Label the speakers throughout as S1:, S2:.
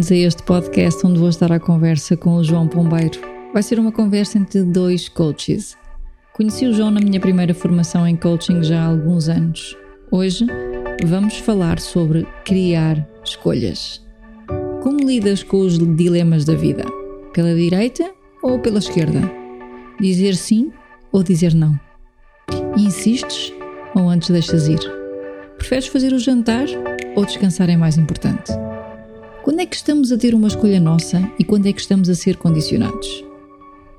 S1: Bem-vindos a este podcast onde vou estar à conversa com o João Pombeiro. Vai ser uma conversa entre dois coaches. Conheci o João na minha primeira formação em coaching já há alguns anos. Hoje vamos falar sobre criar escolhas. Como lidas com os dilemas da vida? Pela direita ou pela esquerda? Dizer sim ou dizer não? Insistes ou antes deixas ir? Preferes fazer o jantar ou descansar é mais importante? Quando é que estamos a ter uma escolha nossa e quando é que estamos a ser condicionados?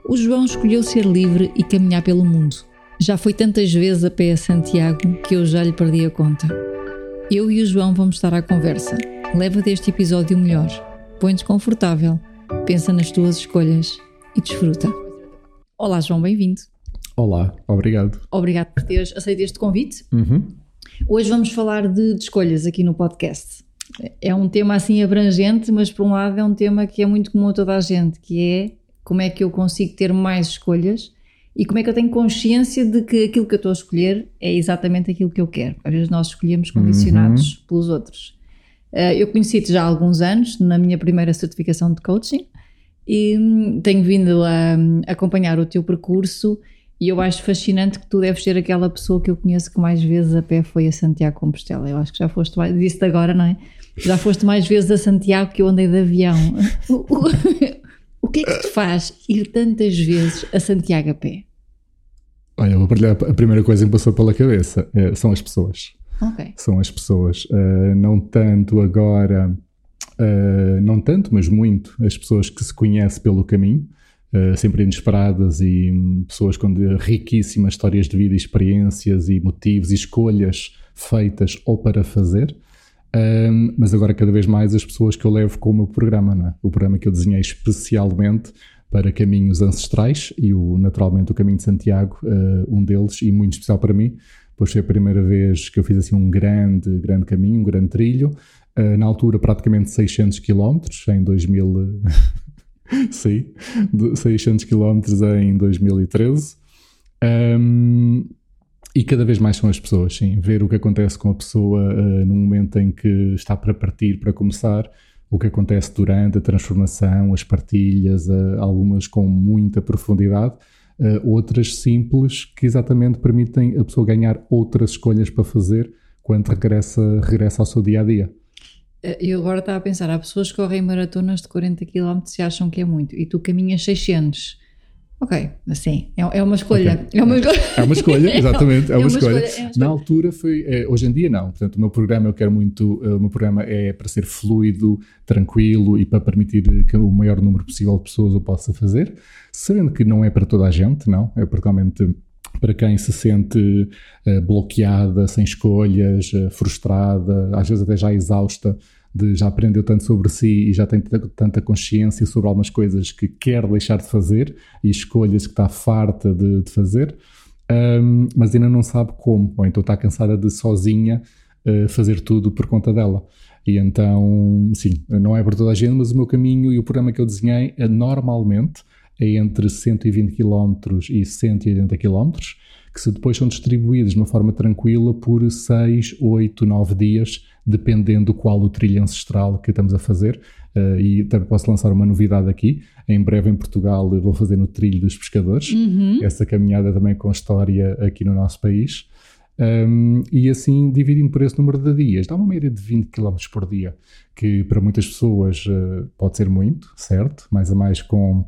S1: O João escolheu ser livre e caminhar pelo mundo. Já foi tantas vezes a pé a Santiago que eu já lhe perdi a conta. Eu e o João vamos estar à conversa. Leva deste episódio o melhor. Põe-te confortável, pensa nas tuas escolhas e desfruta. Olá, João, bem-vindo.
S2: Olá, obrigado.
S1: Obrigado por teres aceito este convite.
S2: Uhum.
S1: Hoje vamos falar de, de escolhas aqui no podcast é um tema assim abrangente, mas por um lado é um tema que é muito comum a toda a gente, que é como é que eu consigo ter mais escolhas e como é que eu tenho consciência de que aquilo que eu estou a escolher é exatamente aquilo que eu quero. Às vezes nós escolhemos condicionados uhum. pelos outros. Uh, eu conheci-te já há alguns anos, na minha primeira certificação de coaching, e hum, tenho vindo a, a acompanhar o teu percurso e eu acho fascinante que tu deves ser aquela pessoa que eu conheço que mais vezes a pé foi a Santiago Compostela. Eu acho que já foste disse agora, não é? Já foste mais vezes a Santiago que eu andei de avião. O, que é que te faz ir tantas vezes a Santiago a pé?
S2: Olha, vou partilhar a primeira coisa que me passou pela cabeça. É, são as pessoas.
S1: Okay.
S2: São as pessoas. Uh, não tanto agora, uh, não tanto, mas muito, as pessoas que se conhecem pelo caminho. Uh, sempre inesperadas e um, pessoas com riquíssimas histórias de vida, experiências e motivos e escolhas feitas ou para fazer. Um, mas agora cada vez mais as pessoas que eu levo com o meu programa, não é? o programa que eu desenhei especialmente para caminhos ancestrais e o, naturalmente o caminho de Santiago, uh, um deles e muito especial para mim, pois foi a primeira vez que eu fiz assim um grande, grande caminho, um grande trilho, uh, na altura praticamente 600 km em 2000, sim, 600 km em 2013. Um, e cada vez mais são as pessoas, sim. Ver o que acontece com a pessoa uh, no momento em que está para partir, para começar, o que acontece durante a transformação, as partilhas, uh, algumas com muita profundidade, uh, outras simples, que exatamente permitem a pessoa ganhar outras escolhas para fazer quando regressa, regressa ao seu dia a dia.
S1: Eu agora estava a pensar, há pessoas que correm maratonas de 40 km e acham que é muito, e tu caminhas 600 Ok, assim, é, é uma escolha.
S2: Okay. É, uma escolha. é uma escolha, exatamente, é, uma, é uma escolha. escolha. É uma escolha. Na altura foi, é, hoje em dia não, portanto o meu programa eu quero muito, o meu programa é para ser fluido, tranquilo e para permitir que o maior número possível de pessoas o possa fazer, sabendo que não é para toda a gente, não, é particularmente para quem se sente uh, bloqueada, sem escolhas, frustrada, às vezes até já exausta de já aprendeu tanto sobre si e já tem tanta consciência sobre algumas coisas que quer deixar de fazer e escolhas que está farta de, de fazer, um, mas ainda não sabe como, ou então está cansada de sozinha uh, fazer tudo por conta dela. E então, sim, não é para toda a gente, mas o meu caminho e o programa que eu desenhei é normalmente é entre 120 km e 180 km, que se depois são distribuídos de uma forma tranquila por 6, 8, 9 dias dependendo do qual o trilho ancestral que estamos a fazer. Uh, e também posso lançar uma novidade aqui. Em breve em Portugal vou fazer no Trilho dos Pescadores,
S1: uhum.
S2: essa caminhada também com história aqui no nosso país. Um, e assim dividindo por esse número de dias, dá uma média de 20 km por dia, que para muitas pessoas uh, pode ser muito, certo? Mais a mais com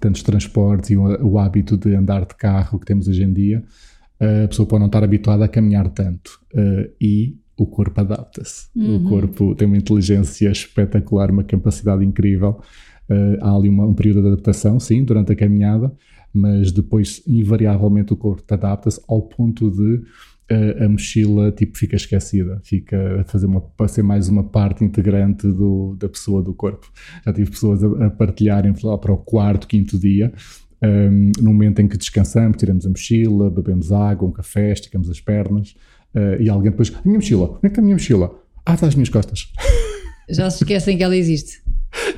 S2: tantos transportes e o, o hábito de andar de carro que temos hoje em dia, a pessoa pode não estar habituada a caminhar tanto. Uh, e o corpo adapta-se. Uhum. O corpo tem uma inteligência espetacular, uma capacidade incrível Uh, há ali uma, um período de adaptação, sim, durante a caminhada, mas depois, invariavelmente, o corpo adapta-se ao ponto de uh, a mochila tipo, fica esquecida, fica a fazer uma, a ser mais uma parte integrante do, da pessoa do corpo. Já tive pessoas a, a partilharem para o quarto, quinto dia. Um, no momento em que descansamos, tiramos a mochila, bebemos água, um café, esticamos as pernas uh, e alguém depois, a minha mochila, onde é que está a minha mochila? Ah, está às minhas costas.
S1: Já se esquecem que ela existe.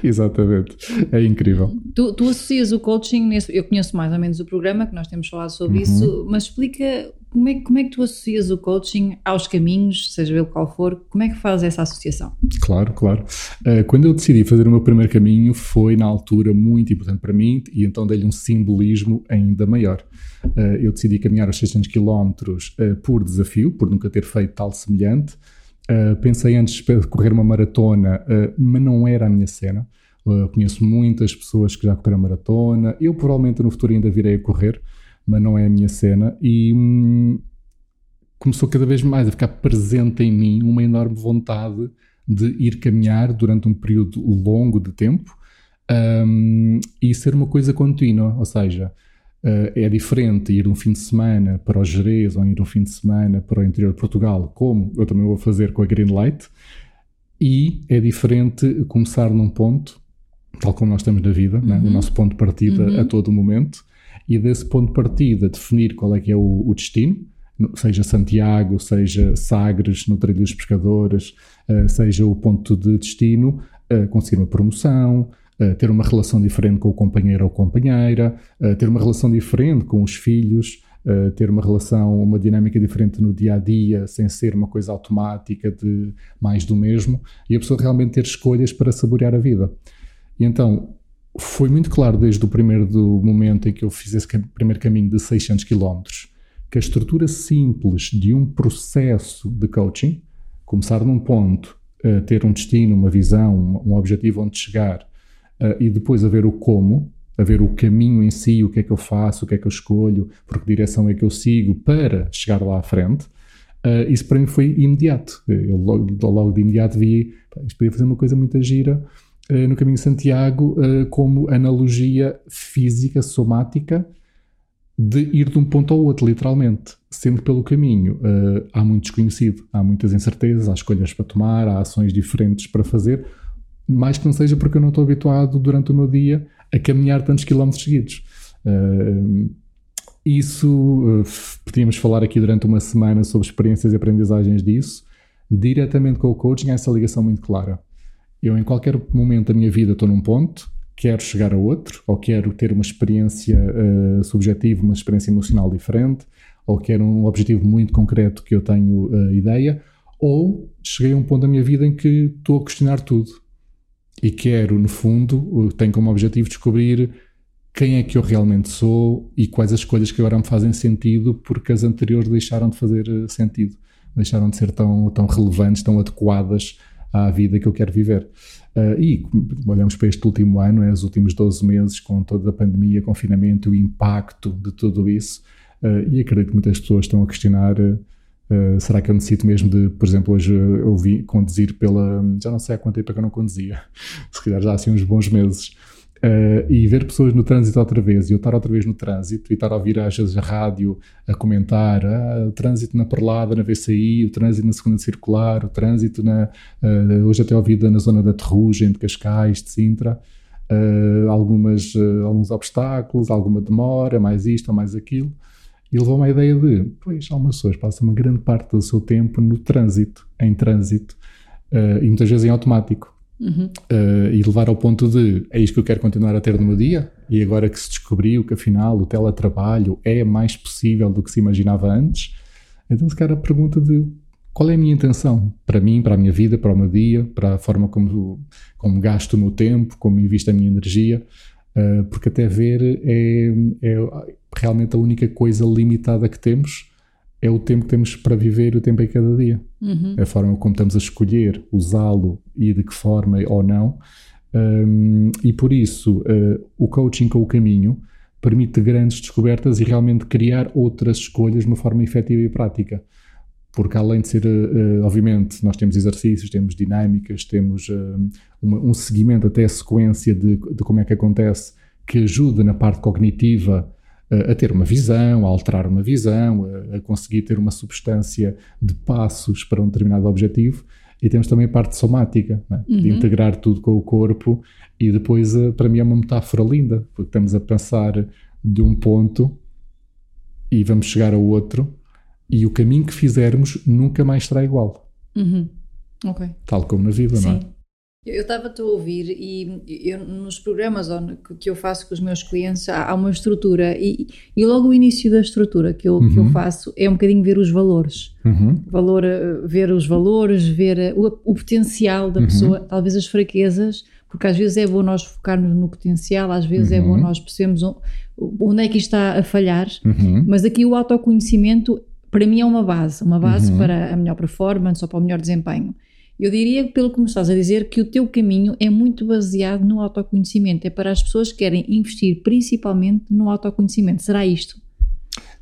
S2: Exatamente, é incrível.
S1: Tu, tu, associas o coaching, nesse, eu conheço mais ou menos o programa, que nós temos falado sobre uhum. isso, mas explica como é, como é que tu associas o coaching aos caminhos, seja ele qual for, como é que fazes essa associação?
S2: Claro, claro. Uh, quando eu decidi fazer o meu primeiro caminho, foi na altura muito importante para mim e então dei-lhe um simbolismo ainda maior. Uh, eu decidi caminhar os 600 km uh, por desafio, por nunca ter feito tal semelhante. Pensei antes de correr uma maratona, mas não era a minha cena. Conheço muitas pessoas que já correram maratona. Eu provavelmente no futuro ainda virei a correr, mas não é a minha cena. E hum, começou cada vez mais a ficar presente em mim uma enorme vontade de ir caminhar durante um período longo de tempo um, e ser uma coisa contínua. Ou seja, Uh, é diferente ir um fim de semana para o Jerez ou ir um fim de semana para o interior de Portugal, como eu também vou fazer com a Greenlight, e é diferente começar num ponto, tal como nós estamos na vida, uhum. né? o uhum. nosso ponto de partida uhum. a todo momento, e desse ponto de partida definir qual é que é o, o destino, seja Santiago, seja Sagres, no Trilho dos Pescadores, uh, seja o ponto de destino, uh, conseguir uma promoção, uh, ter uma relação diferente com o companheiro ou companheira, ter uma relação diferente com os filhos, uh, ter uma relação, uma dinâmica diferente no dia a dia, sem ser uma coisa automática de mais do mesmo, e a pessoa realmente ter escolhas para saborear a vida. E então, foi muito claro desde o primeiro momento em que eu fiz esse primeiro caminho de 600 km que a estrutura simples de um processo de coaching, começar num ponto, ter um destino, uma visão, um objetivo onde chegar, uh, e depois a ver o como, a ver o caminho em si, o que é que eu faço, o que é que eu escolho, por que direção é que eu sigo para chegar lá à frente. Uh, isso para mim foi imediato. Eu logo, logo de imediato vi, pá, isto podia fazer uma coisa muito gira uh, no caminho de Santiago, uh, como analogia física, somática, de ir de um ponto ao outro, literalmente. Sempre pelo caminho há muito desconhecido, há muitas incertezas, há escolhas para tomar, há ações diferentes para fazer mais que não seja porque eu não estou habituado durante o meu dia a caminhar tantos quilómetros seguidos. Isso, podíamos falar aqui durante uma semana sobre experiências e aprendizagens disso. Diretamente com o coaching há essa ligação muito clara. Eu, em qualquer momento da minha vida, estou num ponto, quero chegar a outro, ou quero ter uma experiência uh, subjetiva, uma experiência emocional diferente, ou quero um objetivo muito concreto que eu tenho uh, ideia, ou cheguei a um ponto da minha vida em que estou a questionar tudo. E quero, no fundo, tenho como objetivo descobrir quem é que eu realmente sou e quais as escolhas que agora me fazem sentido porque as anteriores deixaram de fazer eh, sentido, deixaram de ser tão, tão relevantes, tão adequadas à vida que eu quero viver. Uh, e olhamos para este último ano, é, os últimos 12 meses, com toda a pandemia, confinamento, o impacto de tudo isso, uh, e acredito que muitas pessoas estão a questionar. Uh, será que eu necessito mesmo de, por exemplo, hoje eu vi conduzir pela. Já não sei há quanto tempo é que eu não conduzia, se calhar já há assim uns bons meses. Uh, e ver pessoas no trânsito outra vez, e eu estar outra vez no trânsito, e estar a ouvir às vezes a rádio a comentar ah, o trânsito na Perlada, na VCI, o trânsito na segunda circular, o trânsito na. Uh, hoje até ouvida na zona da Terrugem, de Cascais, de Sintra, uh, algumas, alguns obstáculos, alguma demora, mais isto ou mais aquilo. E levou-me à ideia de, pois, algumas pessoas passam uma grande parte do seu tempo no trânsito, em trânsito, e muitas vezes em automático. Uhum. Uh, e levar ao ponto de, é isto que eu quero continuar a ter no meu dia? E agora que se descobriu que afinal o teletrabalho é mais possível do que se imaginava antes, então se calhar a pergunta de qual é a minha intenção para mim, para a minha vida, para o meu dia, para a forma como, como gasto o meu tempo, como invisto a minha energia, uh, porque até ver é, é realmente a única coisa limitada que temos é o tempo que temos para viver o tempo em cada dia. Uhum. A forma como estamos a escolher usá-lo e de que forma ou não. Um, e por isso, uh, o coaching com o caminho permite grandes descobertas e realmente criar outras escolhas de uma forma efetiva e prática. porque além de ser, uh, obviamente, nós temos exercícios, temos dinâmicas, temos uma, um seguimento até a sequência de, de, como é que acontece, que ajuda na parte cognitiva a ter uma visão, a alterar uma visão, a, conseguir ter uma substância de passos para um determinado objetivo. E temos também a parte somática, uhum. de integrar tudo com o corpo. E depois, para mim, é uma metáfora linda, porque estamos a pensar de um ponto e vamos chegar a outro e o caminho que fizermos nunca mais será igual.
S1: Uhum. Ok.
S2: Tal como na vida,
S1: Sim.
S2: não é?
S1: Eu estava-te a ouvir e eu, nos programas que eu faço com os meus clientes há, uma estrutura e, e, logo o início da estrutura que eu, uhum. que eu uhum. faço é um bocadinho ver os valores.
S2: Uhum.
S1: Valor, eh, ver os valores, ver eh, o, o potencial da uhum. pessoa, talvez as fraquezas, porque às vezes é bom nós focarmos no potencial, às vezes é bom uhum. nós percebermos onde é que está a falhar,
S2: uhum.
S1: mas aqui o autoconhecimento para mim é uma base, uma base para a melhor performance ou para o melhor desempenho. Eu diria, pelo que me estás a dizer, que o teu caminho é muito baseado no autoconhecimento. É para as pessoas que querem investir principalmente no autoconhecimento. Será isto?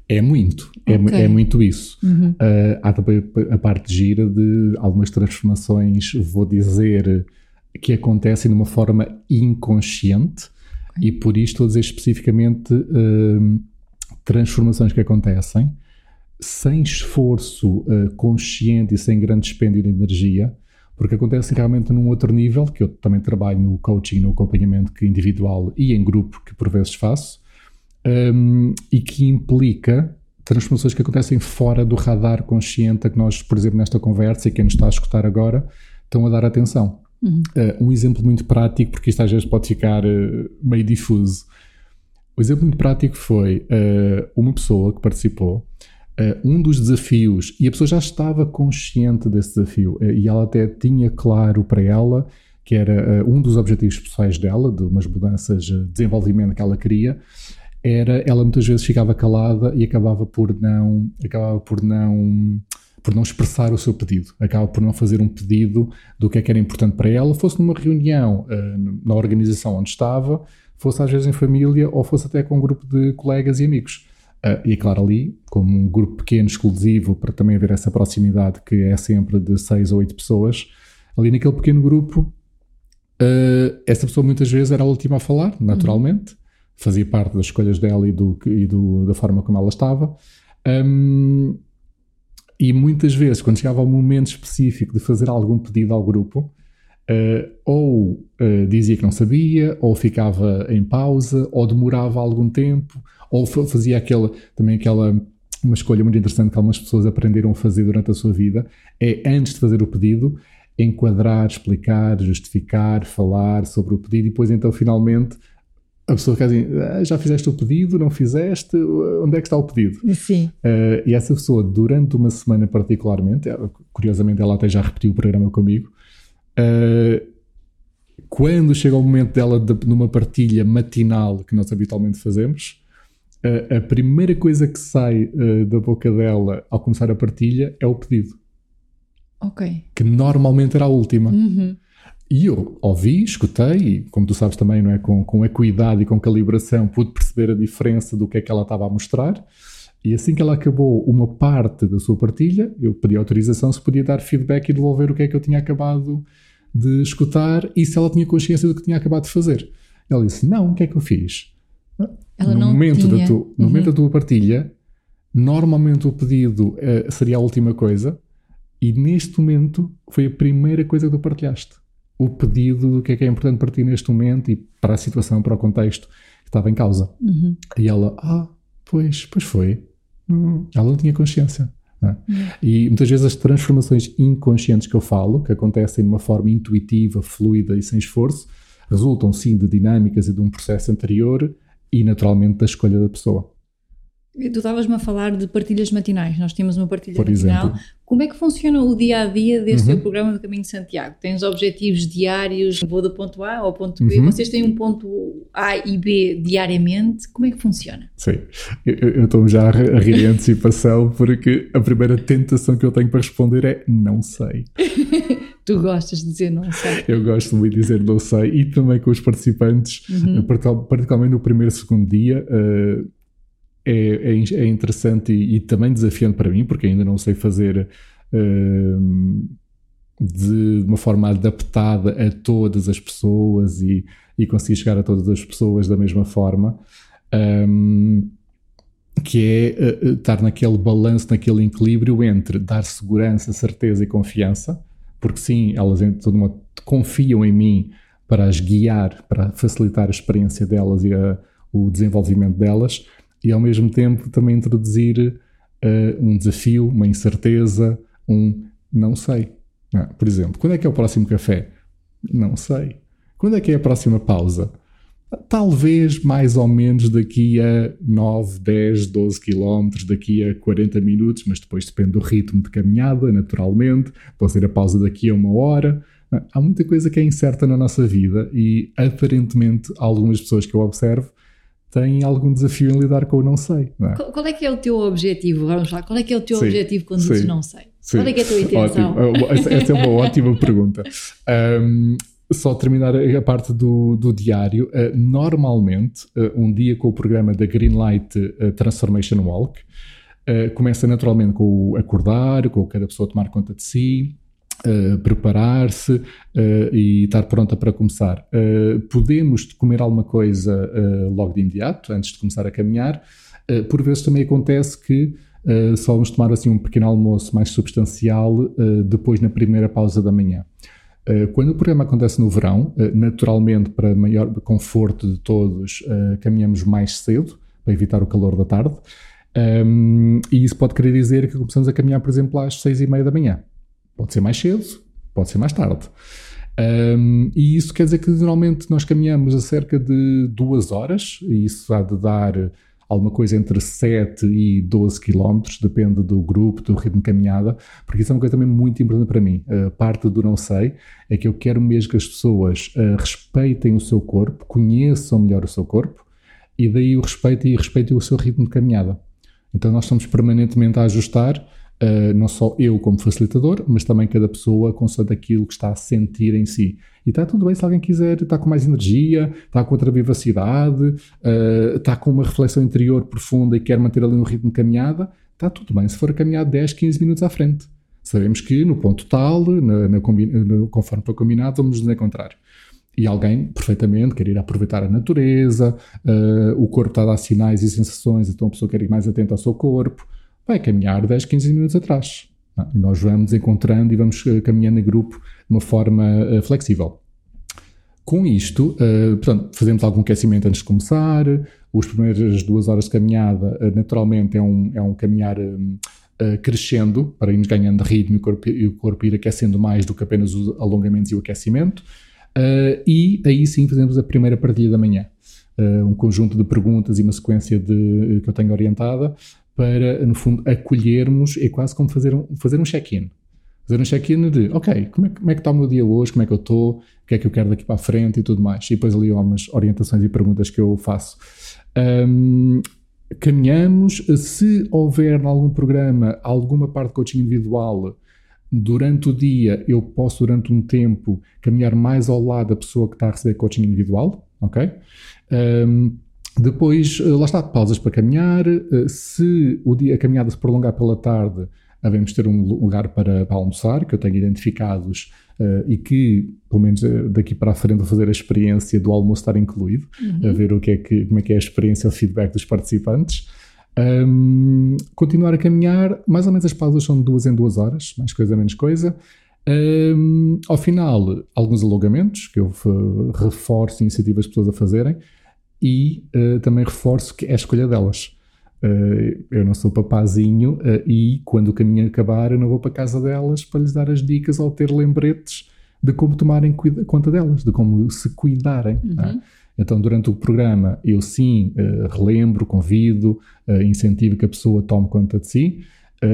S2: É muito, é okay. é, é, muito isso.
S1: Uhum.
S2: Uh, há também a parte gira de algumas transformações, vou dizer, que acontecem de uma forma inconsciente, okay. e por isto vou dizer especificamente uh, transformações que acontecem sem esforço uh, consciente e sem grande dispêndio de energia, porque acontece realmente num outro nível, que eu também trabalho no coaching, no acompanhamento individual e em grupo, que por vezes faço, um, e que implica transformações que acontecem fora do radar consciente a que nós, por exemplo, nesta conversa, e quem nos está a escutar agora, estão a dar atenção.
S1: Uhum.
S2: Uh, um exemplo muito prático, porque isto às vezes pode ficar uh, meio difuso. O exemplo muito prático foi uh, uma pessoa que participou um dos desafios, e a pessoa já estava consciente desse desafio, uh, e ela até tinha claro para ela que era uh, um dos objetivos pessoais dela, de umas mudanças de desenvolvimento que ela queria, era ela muitas vezes ficava calada e acabava por não, acabava por não, por não expressar o seu pedido, acaba por não fazer um pedido do que é que era importante para ela, fosse numa reunião na organização onde estava, fosse às vezes em família ou fosse até com um grupo de colegas e amigos. Uh, e claro, ali, como um grupo pequeno, exclusivo, para também haver essa proximidade que é sempre de seis ou oito pessoas, ali naquele pequeno grupo, uh, essa pessoa muitas vezes era a última a falar, naturalmente, uhum. fazia parte das escolhas dela e, do, e do, da forma como ela estava. Um, e muitas vezes, quando chegava ao momento específico de fazer algum pedido ao grupo, Uh, ou uh, dizia que não sabia, ou ficava em pausa, ou demorava algum tempo, ou fazia aquela, também aquela, uma escolha muito interessante que algumas pessoas aprenderam a fazer durante a sua vida, é antes de fazer o pedido, enquadrar, explicar, justificar, falar sobre o pedido e depois então finalmente a pessoa fica assim, ah, já fizeste o pedido, não fizeste, onde é que está o pedido?
S1: Sim.
S2: Uh, e essa pessoa, durante uma semana particularmente, curiosamente ela até já repetiu o programa comigo, Uh, quando chega o momento dela de, numa partilha matinal que nós habitualmente fazemos, a primeira coisa que sai uh, da boca dela ao começar a partilha é o pedido.
S1: Ok.
S2: Que normalmente era a última.
S1: Uhum.
S2: E eu ouvi, escutei, e como tu sabes também, não é? Com, com equidade e com calibração, pude perceber a diferença do que é que ela estava a mostrar. E assim que ela acabou uma parte da sua partilha, eu pedi autorização se podia dar feedback e devolver o que é que eu tinha acabado de escutar e se ela tinha consciência do que tinha acabado de fazer. Ela disse: Não, o que é que eu fiz?
S1: Ela
S2: no
S1: não
S2: momento,
S1: tinha.
S2: Da tu, no uhum. momento da tua partilha, normalmente o pedido uh, seria a última coisa, e neste momento foi a primeira coisa que tu partilhaste. O pedido do que é que é importante para ti neste momento e para a situação, para o contexto que estava em causa.
S1: Uhum.
S2: E ela, ah, pois, pois foi. Hum, ela não tinha consciência. É? E muitas vezes as transformações inconscientes que eu falo, que acontecem de uma forma intuitiva, fluida e sem esforço, resultam sim de dinâmicas e de um processo anterior e naturalmente da escolha da pessoa.
S1: Tu estavas-me a falar de partilhas matinais. Nós temos uma partilha
S2: Por
S1: matinal.
S2: Exemplo.
S1: Como é que funciona o dia a dia deste uhum. teu programa do Caminho de Santiago? Tens objetivos diários, vou do ponto A ao ponto B. Uhum. Vocês têm um ponto A e B diariamente. Como é que funciona?
S2: Sim, eu estou já a rir em antecipação porque a primeira tentação que eu tenho para responder é não sei.
S1: tu gostas de dizer não sei.
S2: Eu gosto muito de dizer não sei e também com os participantes, uhum. particularmente no primeiro e segundo dia. Uh, é, é, é interessante e, e, também desafiante para mim, porque ainda não sei fazer uh, de uma forma adaptada a todas as pessoas e, e conseguir chegar a todas as pessoas da mesma forma. Um, que é uh, estar naquele balanço, naquele equilíbrio entre dar segurança, certeza e confiança, porque sim, elas modo confiam em mim para as guiar, para facilitar a experiência delas e a, o desenvolvimento delas, e ao mesmo tempo também introduzir uh, um desafio, uma incerteza, um não sei. Não, por exemplo, quando é que é o próximo café? Não sei. Quando é que é a próxima pausa? Talvez mais ou menos daqui a 9, 10, 12 quilómetros, daqui a 40 minutos, mas depois depende do ritmo de caminhada, naturalmente. Pode ser a pausa daqui a uma hora. Há muita coisa que é incerta na nossa vida e aparentemente algumas pessoas que eu observo têm algum desafio em lidar com o não sei. Não é?
S1: Qual é que é o teu objetivo? Vamos lá, qual é que é o teu sim, objetivo quando sim, dizes não sei?
S2: Sim.
S1: Qual é que é a tua intenção?
S2: Ótimo. Essa, é uma ótima pergunta. Um, só terminar a parte do, do diário. Uh, normalmente, uh, um dia com o programa da Greenlight uh, Transformation Walk, começa naturalmente com o acordar, com cada pessoa tomar conta de si, preparar-se e estar pronta para começar. podemos comer alguma coisa logo de imediato, antes de começar a caminhar. por vezes também acontece que só vamos tomar assim um pequeno almoço mais substancial depois na primeira pausa da manhã. Eh, quando o programa acontece no verão, eh, naturalmente, para maior conforto de todos, eh, caminhamos mais cedo, para evitar o calor da tarde. Um, e isso pode querer dizer que começamos a caminhar, por exemplo, às seis e meia da manhã. Pode ser mais cedo, pode ser mais tarde. Um, e isso quer dizer que normalmente nós caminhamos a cerca de duas horas, e isso há de dar alguma coisa entre 7 e 12 km, depende do grupo, do ritmo de caminhada, porque isso é uma coisa também muito importante para mim. Parte do não sei é que eu quero mesmo que as pessoas uh, respeitem o seu corpo, conheçam melhor o seu corpo e daí o respeito e respeitem o seu ritmo de caminhada. Então nós estamos permanentemente a ajustar Uh, não só eu como facilitador, mas também cada pessoa consoante aquilo que está a sentir em si. E está tudo bem se alguém quiser, está com mais energia, está com outra vivacidade, uh, está com uma reflexão interior profunda e quer manter ali um ritmo de caminhada, está tudo bem se for a caminhar 10, 15 minutos à frente. Sabemos que no ponto tal, na, na conforme foi combinado, vamos nos encontrar. E alguém, perfeitamente, quer ir aproveitar a natureza, uh, o corpo está a dar sinais e sensações, então a pessoa quer ir mais atenta ao seu corpo, vai caminhar 10, 15 minutos atrás. Não? E nós vamos encontrando e vamos uh, caminhando em grupo de uma forma uh, flexível. Com isto, uh, portanto, fazemos algum aquecimento antes de começar. Os primeiras duas horas de caminhada, naturalmente, é um, é um caminhar crescendo para irmos ganhando ritmo e o, corpo, ir aquecendo mais do que apenas os alongamentos e o aquecimento. e aí sim fazemos a primeira partilha da manhã. um conjunto de perguntas e uma sequência de, que eu tenho orientada para, no fundo, acolhermos, é quase como fazer um, fazer um check-in. Fazer um check-in de, ok, como é, como é que está o meu dia hoje, como é que eu estou, o que é que eu quero daqui para a frente e tudo mais. E depois ali há umas orientações e perguntas que eu faço. Um, caminhamos, se houver em algum programa alguma parte de coaching individual, durante o dia eu posso, durante um tempo, caminhar mais ao lado da pessoa que está a receber coaching individual, ok? Um, depois, eh, lá está, pausas para caminhar. Eh, se o dia, a caminhada se prolongar pela tarde, devemos ter um lugar para, para almoçar, que eu tenho identificados uh, e que, pelo menos daqui para a frente, vou fazer a experiência do almoço estar incluído, uhum. a ver o que é que, como é que é a experiência, o feedback dos participantes. Um, continuar a caminhar, mais ou menos as pausas são de duas em duas horas, mais coisa, menos coisa. Um, ao final, alguns alongamentos, que eu reforço e incentivo as pessoas a fazerem e uh, também reforço que é a escolha delas. Uh, eu não sou papazinho uh, e quando o caminho acabar eu não vou para a casa delas para lhes dar as dicas ou ter lembretes de como tomarem conta delas, de como se cuidarem. É? Uhum. Então, durante o programa, eu sim relembro, convido, incentivo que a pessoa tome conta de si,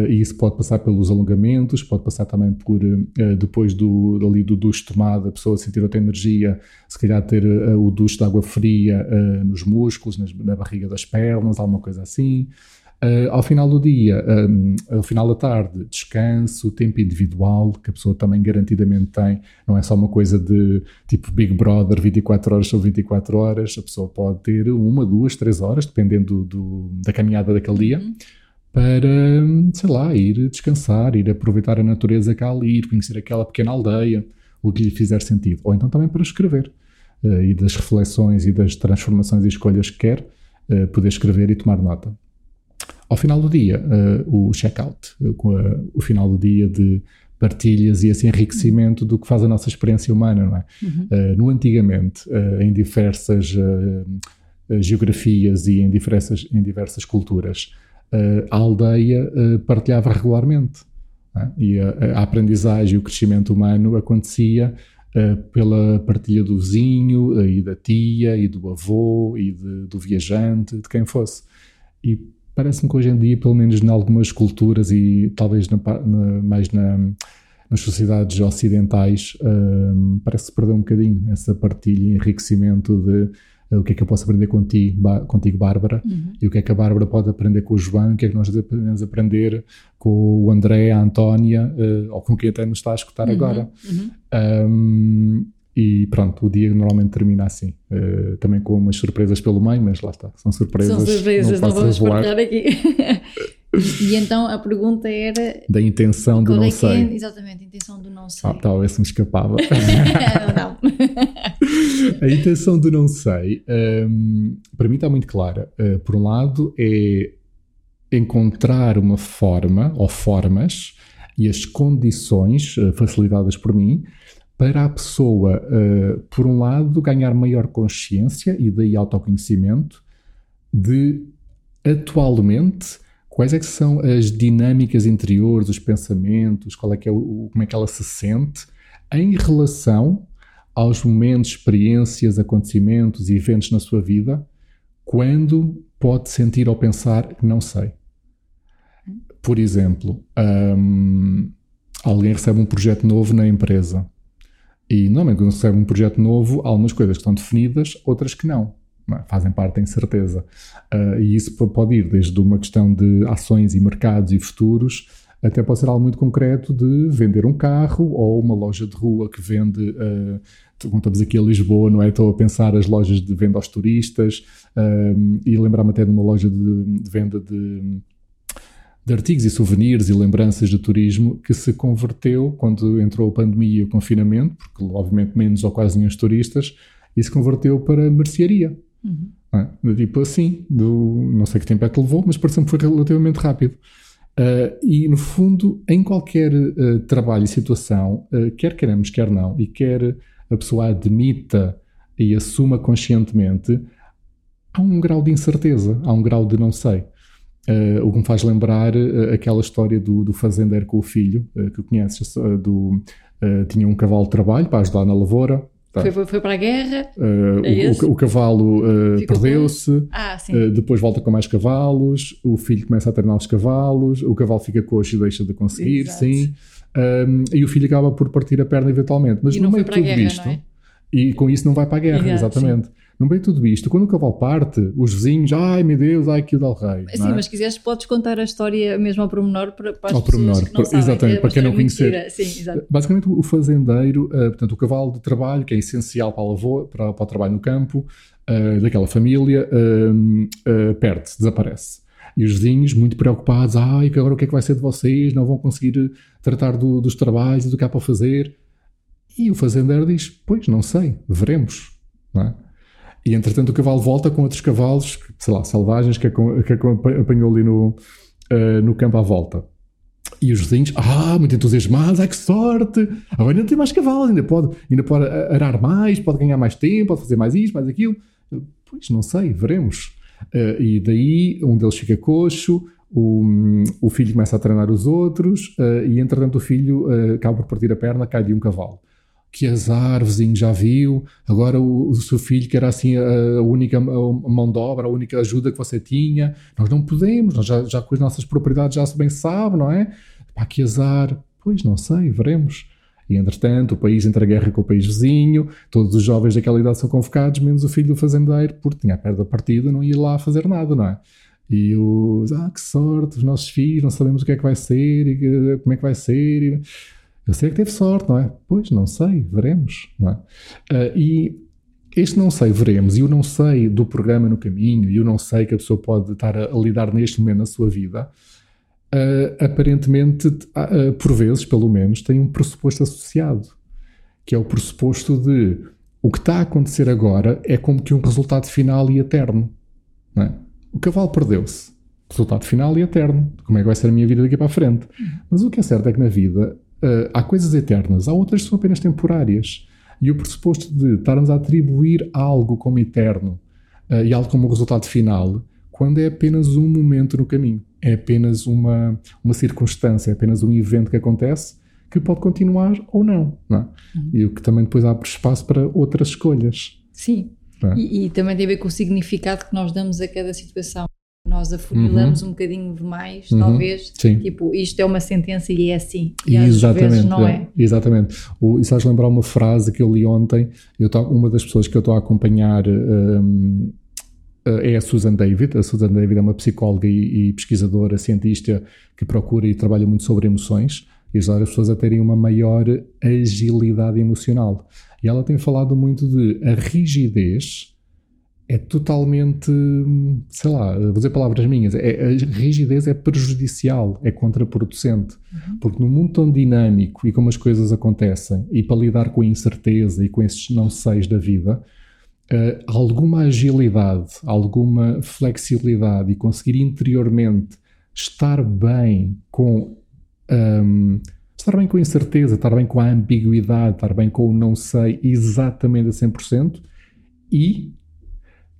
S2: e isso pode passar pelos alongamentos, pode passar também por, uh, depois do, ali do duche tomado, a pessoa sentir outra energia, se calhar ter o duche de água fria nos músculos, nas, na barriga das pernas, alguma coisa assim. Uh, ao final do dia, um, ao final da tarde, descanso, tempo individual, que a pessoa também garantidamente tem, não é só uma coisa de tipo Big Brother, 24 horas sobre 24 horas, a pessoa pode ter uma, duas, três horas, dependendo do, do, da caminhada daquele dia, uhum. Para, sei lá, ir descansar, ir aproveitar a natureza cá ali, ir conhecer aquela pequena aldeia, o que lhe fizer sentido. Ou então também para escrever, uh, e das reflexões e das transformações e escolhas que quer, uh, poder escrever e tomar nota. Ao final do dia, uh, o check-out, o final do dia de partilhas e esse enriquecimento do que faz a nossa experiência humana, não é? Uhum. Uh, no antigamente, em diversas geografias e em diversas, em diversas culturas, a aldeia partilhava regularmente. É? E a, a, aprendizagem e o crescimento humano acontecia pela partilha do vizinho e da tia e do avô e de, do viajante, de quem fosse. E parece-me que hoje em dia, pelo menos em algumas culturas e talvez na, na, mais na, nas sociedades ocidentais, uh, parece perder um bocadinho essa partilha e enriquecimento de o que é que eu posso aprender contigo, contigo Bárbara, uhum. e o que é que a Bárbara pode aprender com o João, o que é que nós podemos aprender com o André, a Antónia, uh, ou com quem até nos está a escutar uhum. agora. Uhum. Um, e pronto, o dia normalmente termina assim. Uh, também com umas surpresas pelo meio, mas lá está. São surpresas.
S1: São surpresas, não, não vamos partilhar aqui. e, então a pergunta era.
S2: Da intenção do não é, é sei.
S1: É, exatamente, a intenção do não sei.
S2: Ah, talvez se me escapava. não. a intenção do não sei, um, para mim está muito clara. Uh, por um lado, é encontrar uma forma ou formas e as condições uh, facilitadas por mim para a pessoa, uh, por um lado, ganhar maior consciência e daí autoconhecimento de atualmente quais é que são as dinâmicas interiores, os pensamentos, qual é que é o, como é que ela se sente em relação aos momentos, experiências, acontecimentos e eventos na sua vida, quando pode sentir ou pensar que não sei. Por exemplo, um, alguém recebe um projeto novo na empresa e normalmente quando recebe um projeto novo, há algumas coisas que estão definidas, outras que não. É? Fazem parte da incerteza. Uh, e isso pode ir desde uma questão de ações e mercados e futuros, até pode ser algo muito concreto de vender um carro ou uma loja de rua que vende. Uh, estamos aqui a Lisboa, não é? Estou a pensar as lojas de venda aos turistas uh, e lembrar-me até de uma loja de, de venda de de artigos e souvenirs e lembranças de turismo que se converteu quando entrou a pandemia e o confinamento, porque obviamente menos ou quase nenhum turistas, e se converteu para mercearia. Uhum. É? Tipo assim, do, não sei que tempo é que levou, mas parece-me que foi relativamente rápido. Uh, e no fundo, em qualquer uh, trabalho e situação, uh, quer queremos, quer não, e quer a pessoa admita e assuma conscientemente, há um grau de incerteza, há um grau de não sei. O que me faz lembrar aquela história do, do fazendeiro com o filho, que conheces, do, tinha um cavalo de trabalho para ajudar na lavoura.
S1: Tá. Foi, foi, para a guerra?
S2: É o, o, cavalo perdeu-se, ah, depois volta com mais cavalos, o filho começa a treinar os cavalos, o cavalo fica coxo e deixa de conseguir, Exato. sim. Um, e o filho acaba por partir a perna eventualmente. Mas
S1: e
S2: no
S1: meio de tudo guerra, isto, é?
S2: e com isso não vai para a guerra, Exato, exatamente. Sim. No meio de tudo isto, quando o cavalo parte, os vizinhos, ai meu Deus, ai que o Del Rei.
S1: Sim, é? mas quiseres, podes contar a história mesmo ao pormenor para, para as ao
S2: pessoas pormenor,
S1: que não sabem,
S2: Exatamente,
S1: é
S2: para quem não conhecer. Sim, Basicamente, o fazendeiro, uh, portanto, o cavalo de trabalho, que é essencial para, a lavoura, para, para o trabalho no campo, uh, daquela família, uh, perde-se, desaparece. E os vizinhos, muito preocupados, ai, agora o que é que vai ser de vocês? Não vão conseguir tratar do, dos trabalhos e do que há para fazer. E o fazendeiro diz: Pois, não sei, veremos. Não é? E entretanto o cavalo volta com outros cavalos, sei lá, selvagens, que, que apanhou ali no, uh, no campo à volta. E os vizinhos, ah, muito entusiasmados, ai que sorte! Agora ainda tem mais cavalos, ainda pode, ainda pode arar mais, pode ganhar mais tempo, pode fazer mais isto, mais aquilo. Pois não sei, veremos. Uh, e daí um deles fica coxo, o, o filho começa a treinar os outros, uh, e entretanto o filho uh, acaba por partir a perna, cai de um cavalo que azar, vizinho, já viu, agora o, o, seu filho que era assim a, única mão de obra, a única ajuda que você tinha, nós não podemos, nós já, já com as nossas propriedades já se bem sabe, não é? Pá, que azar, pois não sei, veremos. E entretanto, o país entra a guerra com o país vizinho, todos os jovens daquela idade são convocados, menos o filho do fazendeiro, porque tinha a perda partida, não ia lá fazer nada, não é? E os, ah, que sorte, os nossos filhos, não sabemos o que é que vai ser e como é que vai ser. E, eu sei que teve sorte, não é? Pois, não sei, veremos, não é? Uh, e este não sei, veremos, e o não sei do programa no caminho, e o não sei que a pessoa pode estar a, a lidar neste momento na sua vida, uh, aparentemente, uh, por vezes, pelo menos, tem um pressuposto associado, que é o pressuposto de o que está a acontecer agora é como que um resultado final e eterno. É? O cavalo perdeu-se. Resultado final e eterno. Como é que vai ser a minha vida daqui para a frente? Mas o que é certo é que na vida uh, há coisas eternas, há outras que são apenas temporárias. E o pressuposto de estarmos a atribuir algo como eterno uh, e algo como resultado final, quando é apenas um momento no caminho, é apenas uma, uma circunstância, é apenas um evento que acontece que pode continuar ou não. não é? uhum. E o que também depois abre espaço para outras escolhas.
S1: Sim. É? E, e, também tem a ver com o significado que nós damos a cada situação nós afunilamos uhum. um bocadinho demais, uhum. talvez. Sim. Tipo, isto é uma sentença e é assim. E
S2: exatamente,
S1: às vezes não é.
S2: é. Exatamente. O, e sabes lembrar uma frase que eu li ontem? Eu tô, uma das pessoas que eu estou a acompanhar um, é a Susan David. A Susan David é uma psicóloga e, e, pesquisadora, cientista que procura e trabalha muito sobre emoções e ajudar as pessoas a terem uma maior agilidade emocional. E ela tem falado muito de a rigidez é totalmente, sei lá, vou dizer palavras minhas, é, a rigidez é prejudicial, é contraproducente. Uhum. Porque no mundo tão dinâmico e como as coisas acontecem, e para lidar com a incerteza e com esses não seis da vida, uh, alguma agilidade, alguma flexibilidade e conseguir interiormente estar bem com. Um, estar bem com a incerteza, estar bem com a ambiguidade, estar bem com o não sei exatamente a 100% e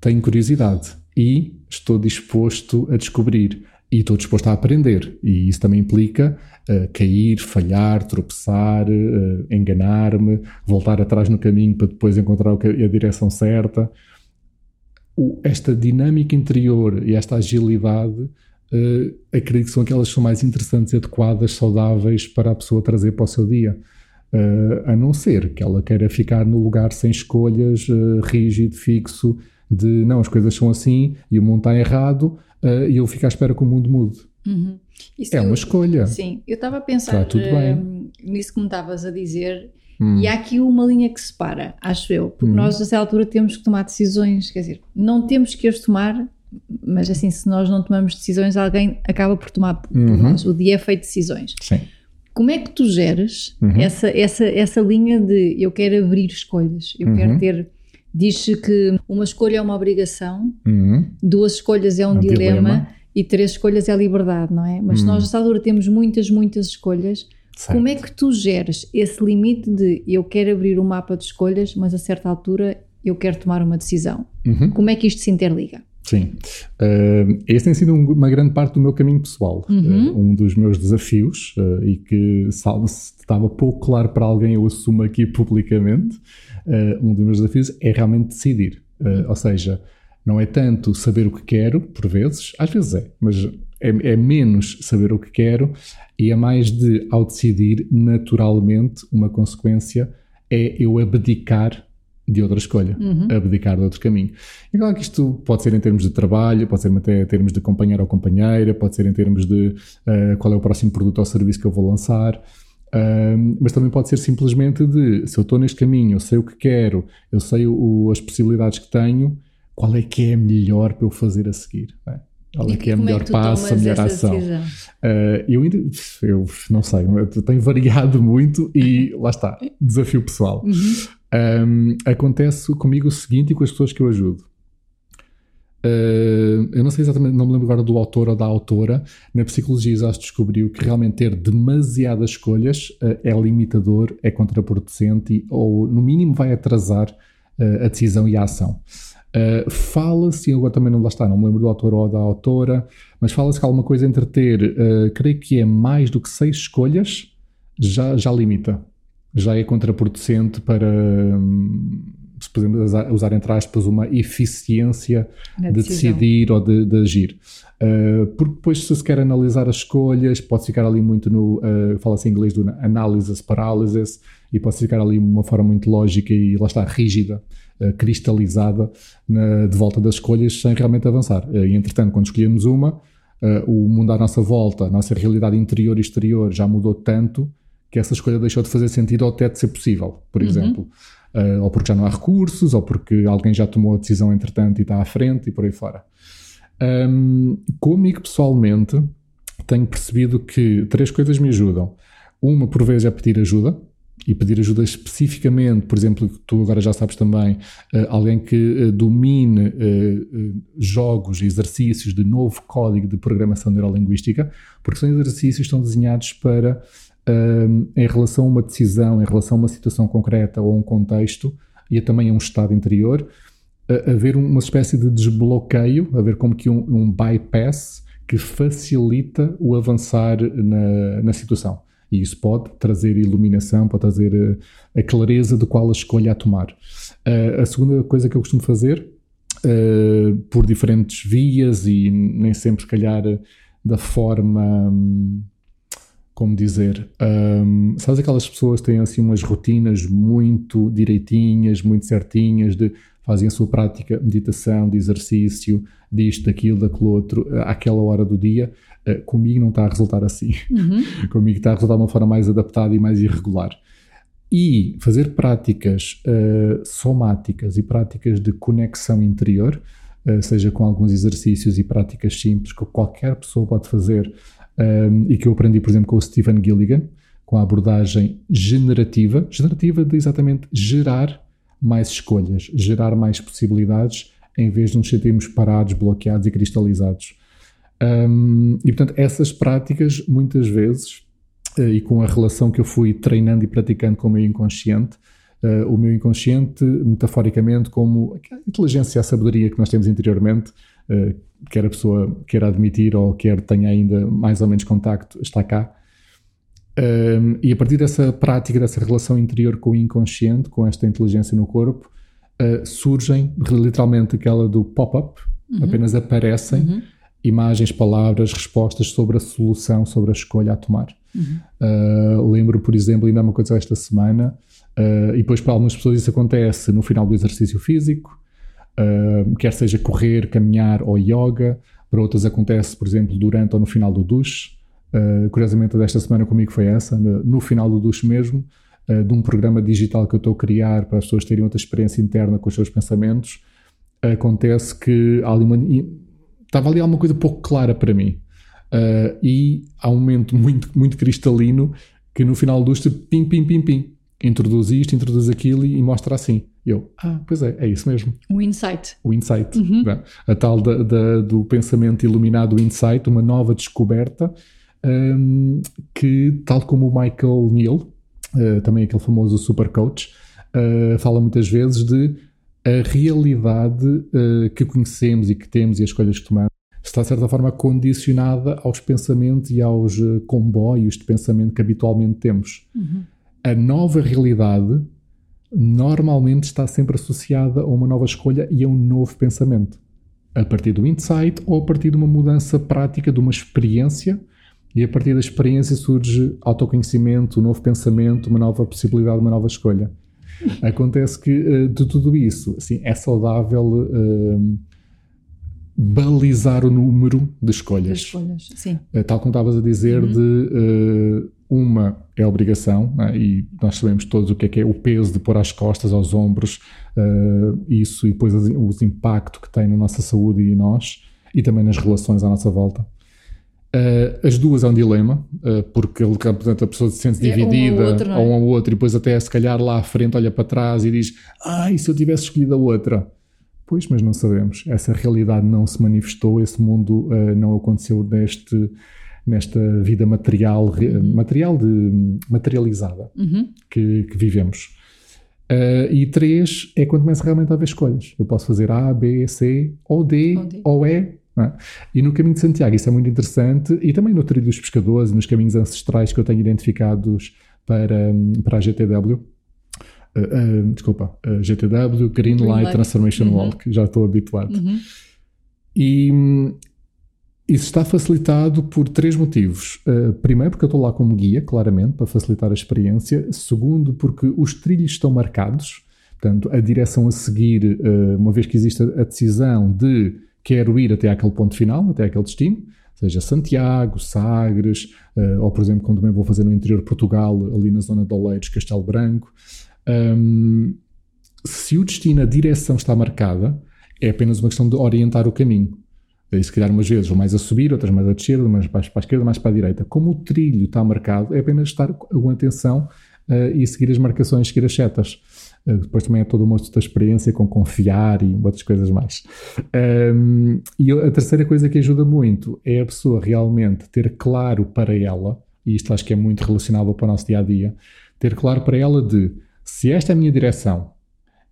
S2: tenho curiosidade e estou disposto a descobrir e estou disposto a aprender. E isso também implica uh, cair, falhar, tropeçar, uh, enganar-me, voltar atrás no caminho para depois encontrar a direção certa. O, esta dinâmica interior e esta agilidade, uh, acredito que são aquelas que são mais interessantes, adequadas, saudáveis para a pessoa trazer para o seu dia. a não ser que ela queira ficar no lugar sem escolhas, rígido, fixo, de não, as coisas são assim e o mundo está errado uh, e eu fico à espera que o mundo mude.
S1: Uhum.
S2: é eu, uma escolha.
S1: Sim, eu estava a pensar uh, nisso que me estavas a dizer hum. e há aqui uma linha que separa, acho eu, porque hum. nós nessa altura temos que tomar decisões, quer dizer, não temos que as tomar, mas assim, se nós não tomamos decisões, alguém acaba por tomar por uhum. nós. O dia é feito de decisões.
S2: Sim.
S1: Como é que tu geres uhum. essa, essa, essa linha de eu quero abrir escolhas, eu quero uhum. ter Diz-se que uma escolha é uma obrigação, uhum. duas escolhas é um, um dilema, dilema, e três escolhas é liberdade, não é? Mas uhum. nós, nessa altura, temos muitas, muitas escolhas. Certo. Como é que tu geres esse limite de eu quero abrir um mapa de escolhas, mas a certa altura eu quero tomar uma decisão? Uhum. Como é que isto se interliga?
S2: Sim. Uh, esse tem sido um, uma grande parte do meu caminho pessoal. Uhum. Uh, um dos meus desafios, uh, e que, salvo se estava pouco claro para alguém, eu assumo aqui publicamente um dos meus desafios é realmente decidir. Uh, ou seja, não é tanto saber o que quero, por vezes, às vezes é, mas é, é, menos saber o que quero e é mais de, ao decidir, naturalmente, uma consequência é eu abdicar de outra escolha, uhum. abdicar de outro caminho. E claro que isto pode ser em termos de trabalho, pode ser até em termos de companheiro ou companheira, pode ser em termos de uh, qual é o próximo produto ou serviço que eu vou lançar mas também pode ser simplesmente de se eu estou neste caminho, eu sei o que quero, eu sei o, as possibilidades que tenho, qual é que é melhor para eu fazer a seguir? É? Qual é que é a melhor é passo, a melhor ação? Uh, eu ainda, eu não sei, eu tenho variado muito e lá está, desafio pessoal. Uhum. Um, acontece comigo o seguinte e com as pessoas que eu ajudo. Uh, eu não sei exatamente, não me lembro agora do autor ou da autora. Na psicologia já se descobriu que realmente ter demasiadas escolhas uh, é limitador, é contraproducente ou, no mínimo, vai atrasar uh, a decisão e a ação. fala-se, agora também não lá está, não me lembro do autor ou da autora, mas fala-se que alguma coisa entre ter, creio que é mais do que seis escolhas, já, já limita, já é contraproducente para. Um, se podemos usar, entre aspas, uma eficiência de decidir ou de, de agir. Uh, porque depois, se se quer analisar as escolhas, pode ficar ali muito no. Uh, Fala-se em inglês do analysis paralysis, e pode ficar ali de uma forma muito lógica e lá está, rígida. uh, cristalizada na, de volta das escolhas sem realmente avançar. Uh, e entretanto, quando escolhemos uma, o mundo à nossa volta, a nossa realidade interior e exterior já mudou tanto que essa escolha deixou de fazer sentido ou até de ser possível, por uhum. exemplo. ou porque já não há recursos, ou porque alguém já tomou a decisão entretanto e está à frente e por aí fora. Um, comigo pessoalmente, tenho percebido que três coisas me ajudam. Uma, por vezes, é pedir ajuda, e pedir ajuda especificamente, por exemplo, tu agora já sabes também, uh, alguém que uh, domine uh, jogos, exercícios de novo código de programação neurolinguística, porque são exercícios que estão desenhados para, em relação a uma decisão, em relação a uma situação concreta ou a um contexto, e também a um estado interior, haver uma espécie de desbloqueio, haver como que um, um bypass que facilita o avançar na, na situação. E isso pode trazer iluminação, pode trazer a, eh, a clareza de qual a escolha a tomar. Uh, a segunda coisa que eu costumo fazer, uh, por diferentes vias e nem sempre, se calhar, da forma. Hum, como dizer, um, sabes aquelas pessoas que têm assim umas rotinas muito direitinhas, muito certinhas, de fazem a sua prática, meditação, de exercício, disto, daquilo, daquele outro, àquela hora do dia. Uh, comigo não está a resultar assim. Uhum. comigo está a resultar de uma forma mais adaptada e mais irregular. E fazer práticas uh, somáticas e práticas de conexão interior, uh, seja com alguns exercícios e práticas simples que qualquer pessoa pode fazer um, e que eu aprendi, por exemplo, com o Stephen Gilligan, com a abordagem generativa, generativa de exatamente gerar mais escolhas, gerar mais possibilidades, em vez de nos sentirmos parados, bloqueados e cristalizados. Um, e portanto, essas práticas, muitas vezes, uh, e com a relação que eu fui treinando e praticando com o meu inconsciente, uh, o meu inconsciente, metaforicamente, como a inteligência e a sabedoria que nós temos interiormente, quer a pessoa queira admitir ou quer tenha ainda mais ou menos contacto, está cá. Um, e a partir dessa prática, dessa relação interior com o inconsciente, com esta inteligência no corpo, uh, surgem literalmente aquela do pop-up, uhum. apenas aparecem uhum. imagens, palavras, respostas sobre a solução, sobre a escolha a tomar. Uhum. Uh, lembro, por exemplo, ainda uma coisa esta semana, uh, e depois para algumas pessoas isso acontece no final do exercício físico, quer seja correr, caminhar ou yoga. Para outras acontece, por exemplo, durante ou no final do duche. Uh, curiosamente, desta semana comigo foi essa, no, final do duche mesmo, uh, de um programa digital que eu estou a criar para as pessoas terem outra experiência interna com os seus pensamentos. Acontece que ali uma, estava ali alguma coisa pouco clara para mim. Uh, e há um momento muito, muito cristalino que no final do pim, pim, pim, pim, introduz isto, introduz aquilo e mostra assim. E eu, ah, pois é, é isso mesmo.
S1: O insight.
S2: O insight. Uhum. A tal da, da, do pensamento iluminado, o insight, uma nova descoberta um, que, tal como o Michael Neal, uh, também aquele famoso super coach, uh, fala muitas vezes de a realidade uh, que conhecemos e que temos e as escolhas que tomamos está, de certa forma, condicionada aos pensamentos e aos comboios de pensamento que habitualmente temos. Uhum. A nova realidade normalmente está sempre associada a uma nova escolha e a um novo pensamento. A partir do insight ou a partir de uma mudança prática, de uma experiência, e a partir da experiência surge autoconhecimento, um novo pensamento, uma nova possibilidade, uma nova escolha. Acontece que eh, de tudo isso, assim, é saudável uh, balizar o número de escolhas. De
S1: escolhas, sim.
S2: Uh, tal como estavas a dizer, uhum. de uh, uma é obrigação, né? e nós sabemos todos o que é que é o peso de pôr às costas, aos ombros, uh, isso e depois o impacto que tem na nossa saúde e em nós, e também nas relações à nossa volta. Uh, as duas é um dilema, uh, porque portanto, a pessoa se sente dividida é um ou, um ou outro, e depois até se calhar lá à frente olha para trás e diz: Ah, e se eu tivesse escolhido a outra? Pois, mas não sabemos. Essa realidade não se manifestou, esse mundo não aconteceu deste nesta vida material, uhum. material de, materializada uhum. que, que, vivemos. Uh, e três é quando começa realmente a haver escolhas. Eu posso fazer A, B, C, ou D, ou, D. ou E. É? E no caminho de Santiago isso é muito interessante e também no trilho dos pescadores nos caminhos ancestrais que eu tenho identificados para, para a GTW. Uh, uh, desculpa, uh, GTW, Green, Green Light, Light, Transformation uhum. Walk, já estou habituado. Uhum. E isso está facilitado por três motivos. Uh, primeiro, porque eu estou lá como guia, claramente, para facilitar a experiência. Segundo, porque os trilhos estão marcados. Portanto, a direção a seguir, uh, uma vez que existe a decisão de quero ir até aquele ponto final, até aquele destino, seja Santiago, Sagres, uh, ou por exemplo, como também vou fazer no interior de Portugal, ali na zona de Oleiros, Castelo Branco. Um, se o destino, a direção está marcada, é apenas uma questão de orientar o caminho. E se calhar umas vezes ou mais a subir, outras mais a descer, umas mais para a esquerda, mais para a direita. Como o trilho está marcado, é apenas estar com atenção uh, e seguir as marcações, seguir as setas. Uh, depois também é todo o monstro da experiência com confiar e outras coisas mais. Um, e a terceira coisa que ajuda muito é a pessoa realmente ter claro para ela, e isto acho que é muito relacionável para o nosso dia a dia, ter claro para ela de se esta é a minha direção,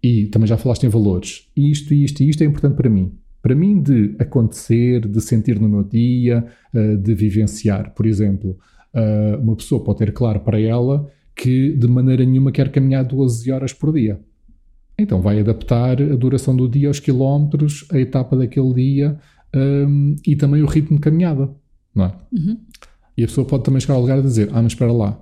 S2: e também já falaste em valores, isto, isto e isto é importante para mim. Para mim, de acontecer, de sentir no meu dia, uh, de vivenciar. Por exemplo, uh, uma pessoa pode ter claro para ela que de maneira nenhuma quer caminhar 12 horas por dia. Então vai adaptar a duração do dia aos quilómetros, a etapa daquele dia um, e também o ritmo de caminhada, não é? Uhum. E a pessoa pode também chegar ao lugar e dizer: Ah, mas espera lá,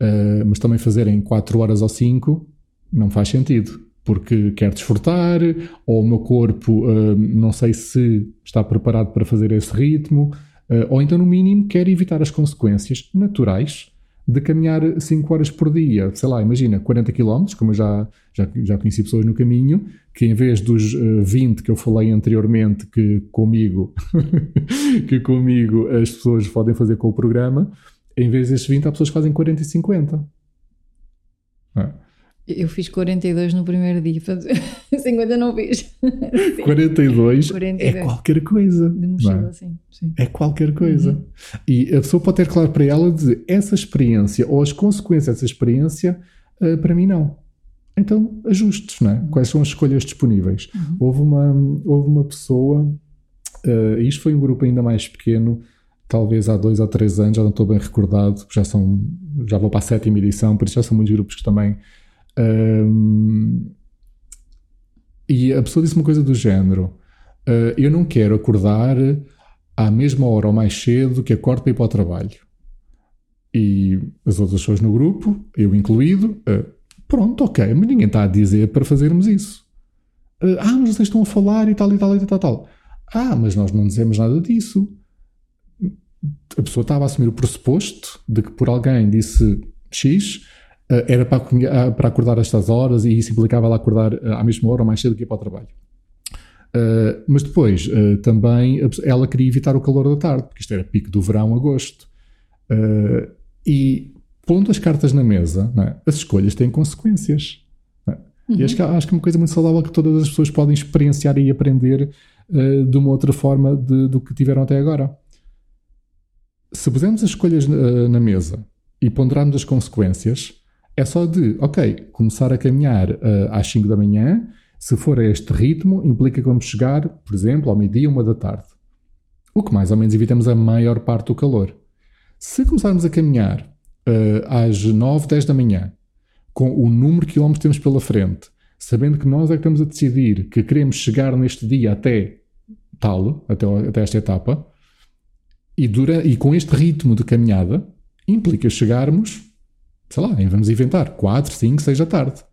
S2: uh, mas também fazer em 4 horas ou 5 não faz sentido porque quer desfrutar, ou o meu corpo uh, não sei se está preparado para fazer esse ritmo, uh, ou então, no mínimo, quer evitar as consequências naturais de caminhar 5 horas por dia. Sei lá, imagina, 40 km, como eu já, já, já conheci pessoas no caminho, que em vez dos uh, eh, 20 que eu falei anteriormente, que comigo, que comigo as pessoas podem fazer com o programa, em vez desses 20 há pessoas que fazem 40 e 50.
S1: É. Eu fiz 42 no primeiro dia, 50 não fiz.
S2: 42, 42, é qualquer coisa.
S1: De mochila, é? sim, sim.
S2: É qualquer coisa. Uhum. E a pessoa pode ter claro para ela de essa experiência ou as consequências dessa experiência, uh, para mim não. Então, ajustes, não é? Uhum. Quais são as escolhas disponíveis? Uhum. Houve, uma, houve uma pessoa, uh, isto foi um grupo ainda mais pequeno, talvez há dois ou três anos, já não estou bem recordado, já são, já vou para a sétima edição, por isso já são muitos grupos que também um, e a pessoa disse uma coisa do género: uh, Eu não quero acordar à mesma hora ou mais cedo que acordo para ir para o trabalho. E as outras pessoas no grupo, eu incluído, uh, pronto, ok, mas ninguém está a dizer para fazermos isso. Uh, ah, mas vocês estão a falar e tal e tal e tal, tal. Ah, mas nós não dizemos nada disso. A pessoa estava a assumir o pressuposto de que por alguém disse X, era para, eh, para acordar a estas horas e isso implicava ela acordar eh, à mesma hora ou mais cedo que ir para o trabalho. Uh, mas depois, uh, também, ela queria evitar o calor da tarde, porque isto era pico do verão, agosto. Uh, e pondo as cartas na mesa, é? as escolhas têm consequências. É? Uhum. E acho que, acho que é uma coisa muito saudável que todas as pessoas podem experienciar e aprender de uma outra forma de, do que tiveram até agora. Se pusermos as escolhas na, na mesa e ponderarmos as consequências, é só de, ok, começar a caminhar uh, às 5 da manhã, se for a este ritmo, implica que vamos chegar, por exemplo, ao meio-dia, uma da tarde. O que mais ou menos evitamos a maior parte do calor. Se começarmos a caminhar uh, às 9, 10 da manhã, com o número de quilómetros que temos pela frente, sabendo que nós é que estamos a decidir que queremos chegar neste dia até tal, até, até esta etapa, e, e com este ritmo de caminhada, implica chegarmos sei lá, vamos inventar 4, 5, 6 da tarde.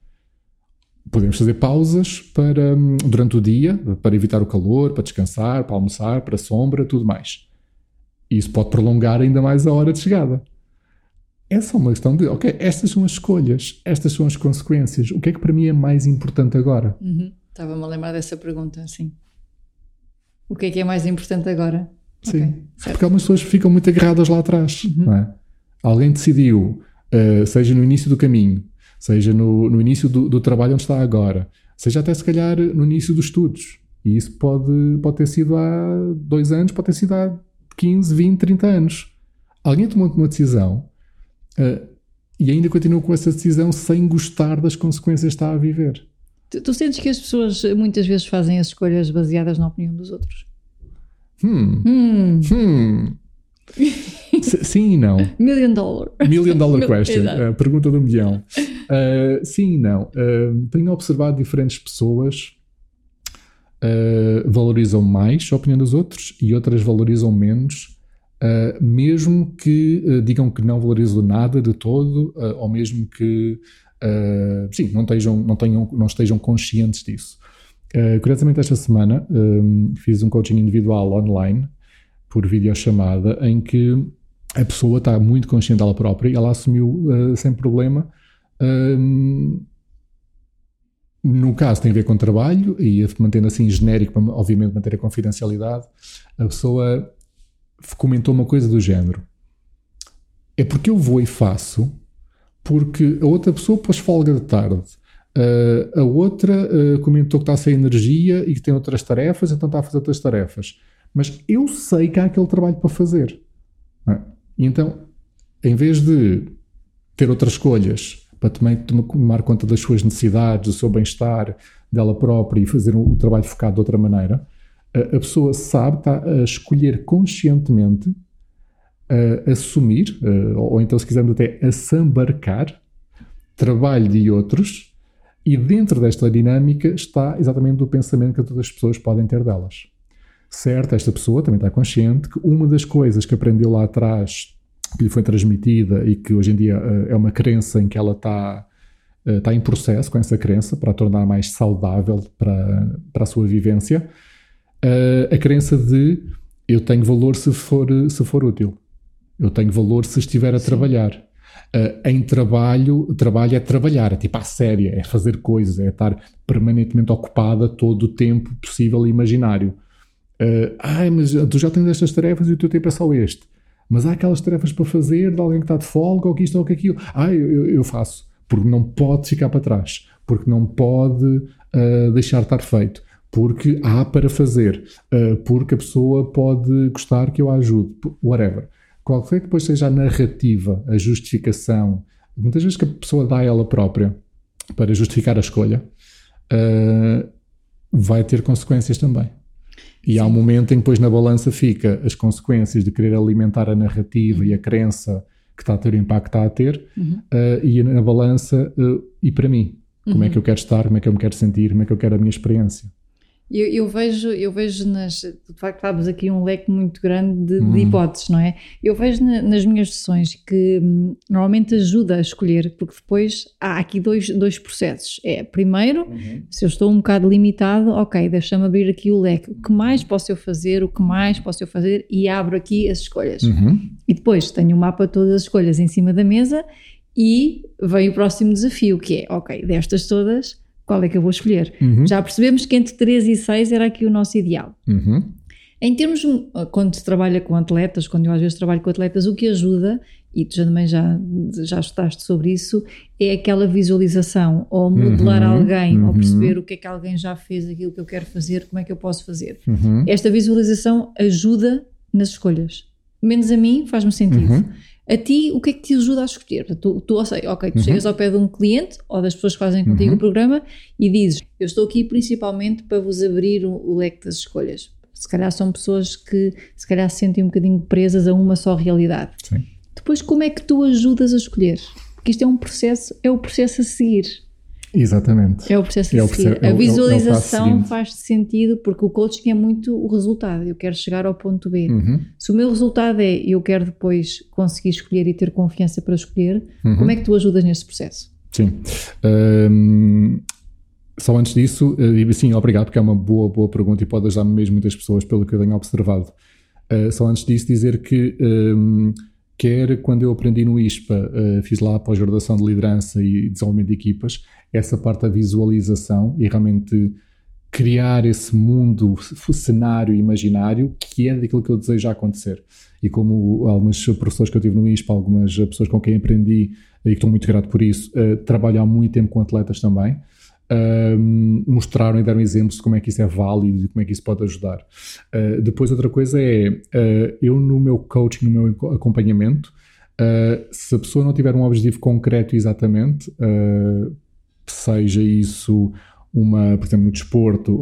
S2: Podemos fazer pausas para, hum, durante o dia, para evitar o calor, para descansar, para almoçar, para sombra, tudo mais. E isso pode prolongar ainda mais a hora de chegada. É só uma questão de, ok, estas são as escolhas, estas são as consequências. O que é que para mim é mais importante agora?
S1: Uhum. Estava-me a lembrar dessa pergunta, sim. O que é que é mais importante agora?
S2: Sim, okay, porque algumas pessoas ficam muito agarradas lá atrás. Uhum. É? Alguém decidiu uh, seja no início do caminho, seja no, no início do, do, trabalho onde está agora, seja até se calhar no início dos estudos. E isso pode, pode ter sido há dois anos, pode ter sido há 15, 20, 30 anos. Alguém tomou uma decisão uh, e ainda continua com essa decisão sem gostar das consequências que está a viver.
S1: Tu, tu, sentes que as pessoas muitas vezes fazem as escolhas baseadas na opinião dos outros?
S2: Hum. Hum. hum. sim e não.
S1: Million dollar.
S2: Million dollar question. uh, pergunta do milhão. Uh, sim e não. Uh, tenho observado diferentes pessoas valorizam mais a opinião dos outros e outras valorizam menos, mesmo que digam que não valorizam nada de todo, ou mesmo que sim, não estejam, não, tenham, não estejam conscientes disso. Curiosamente, esta semana um, fiz um coaching individual online por videochamada em que a pessoa está muito consciente dela própria e ela assumiu uh, sem problema. Um, no caso, tem a ver com trabalho e mantendo assim genérico, para obviamente manter a confidencialidade. A pessoa comentou uma coisa do género: é porque eu vou e faço, porque a outra pessoa pôs folga de tarde. Uh, a outra uh, comentou que está sem energia e que tem outras tarefas, então está a fazer outras tarefas. Mas eu sei que há aquele trabalho para fazer. É? Então, em vez de ter outras escolhas para também tomar conta das suas necessidades, do seu bem-estar, dela própria e fazer o trabalho focado de outra maneira, a, a pessoa sabe, está a escolher conscientemente, a assumir, a, ou então, se quisermos até, assambarcar trabalho de outros, e dentro desta dinâmica está exatamente o pensamento que todas as pessoas podem ter delas. Certo, esta pessoa também está consciente que uma das coisas que aprendeu lá atrás, que lhe foi transmitida e que hoje em dia uh, é uma crença em que ela está, uh, está em processo com essa crença para a tornar mais saudável para, para a sua vivência, uh, a crença de eu tenho valor se for, se for útil, eu tenho valor se estiver a Sim. trabalhar. Uh, em trabalho, trabalho é trabalhar, é tipo a séria, é fazer coisas, é estar permanentemente ocupada todo o tempo possível e imaginário. Uh, ai, mas tu já tens estas tarefas e o teu tempo é só este. Mas há aquelas tarefas para fazer de alguém que está de folga ou que isto ou que aquilo. Ah, eu, eu faço. Porque não pode ficar para trás. Porque não pode uh, deixar de estar feito. Porque há para fazer. Uh, porque a pessoa pode gostar que eu a ajude. Whatever. Qualquer que depois seja a narrativa, a justificação, muitas vezes que a pessoa dá a ela própria para justificar a escolha, uh, vai ter consequências também. E Sim. há um momento em que depois na balança fica as consequências de querer alimentar a narrativa uhum. e a crença que está a ter o impacto que está a ter, uhum. uh, e na balança, uh, e para mim, como uhum. é que eu quero estar, como é que eu me quero sentir, como é que eu quero a minha experiência.
S1: Eu, eu, vejo, eu vejo nas. De facto, sabes aqui um leque muito grande de, de hum. hipóteses, não é? Eu vejo na, nas minhas sessões que hum, normalmente ajuda a escolher, porque depois há aqui dois, dois processos. É, primeiro, uhum. se eu estou um bocado limitado, ok, deixa-me abrir aqui o leque. O que mais posso eu fazer? O que mais posso eu fazer? E abro aqui as escolhas. Uhum. E depois tenho um mapa de todas as escolhas em cima da mesa e vem o próximo desafio, que é, ok, destas todas qual é que eu vou escolher. Uhum. Já percebemos que entre 3 e 6 era aqui o nosso ideal. Uhum. Em termos, quando se trabalha com atletas, quando eu às vezes trabalho com atletas, o que ajuda, e tu já também já, já estudaste sobre isso, é aquela visualização, ou modelar uhum, alguém, uhum. ou perceber o que é que alguém já fez, aquilo que eu quero fazer, como é que eu posso fazer. Uhum. Esta visualização ajuda nas escolhas. Menos a mim, faz-me sentido. A ti, o que é que te ajuda a escolher? Tu, tu ok, tu uhum. chegas ao pé de um cliente ou das pessoas que fazem contigo uhum. o programa e dizes: Eu estou aqui principalmente para vos abrir o, o, leque das escolhas. Se calhar são pessoas que se calhar se sentem um bocadinho presas a uma só realidade. Sim. Depois, como é que tu ajudas a escolher? Porque isto é um processo, é o processo a seguir.
S2: Exatamente.
S1: É o processo a seguir. É o, a visualização é faz sentido porque o coaching é muito o resultado. Eu quero chegar ao ponto B. Uhum. Se o meu resultado é eu quero depois conseguir escolher e ter confiança para escolher, uhum. como é que tu ajudas nesse processo?
S2: Sim. Um, só antes disso, digo sim, obrigado, porque é uma boa, boa pergunta e pode ajudar mesmo muitas pessoas pelo que eu tenho observado. Uh, só antes disso, dizer que. Um, quer quando eu aprendi no ISPA, uh, fiz lá a pós-graduação de liderança e desenvolvimento de equipas, essa parte da visualização e realmente criar esse mundo, cenário imaginário que é daquilo que eu desejo acontecer. E como alguns professores que eu tive no ISPA, algumas pessoas com quem aprendi e que estou muito grato por isso, uh, trabalho há muito tempo com atletas também, uh, mostraram e deram exemplos de como é que isso é válido e como é que isso pode ajudar. Uh, depois, outra coisa é, uh, eu no meu coaching, no meu acompanhamento, uh, se a pessoa não tiver um objetivo concreto exatamente, seja isso uma, por exemplo, no desporto,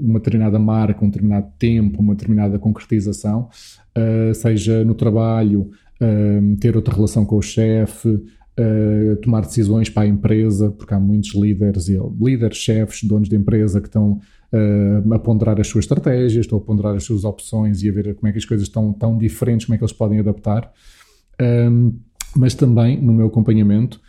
S2: uma determinada marca, um determinado tempo, uma determinada concretização, seja no trabalho, ter outra relação com o chefe, uh, tomar decisões para a empresa, porque há muitos líderes, líderes, chefes, donos de empresa que estão uh, a ponderar as suas estratégias, estão a ponderar as suas opções e a ver como é que as coisas estão tão diferentes, como é que eles podem adaptar. Um, mas também, no meu acompanhamento,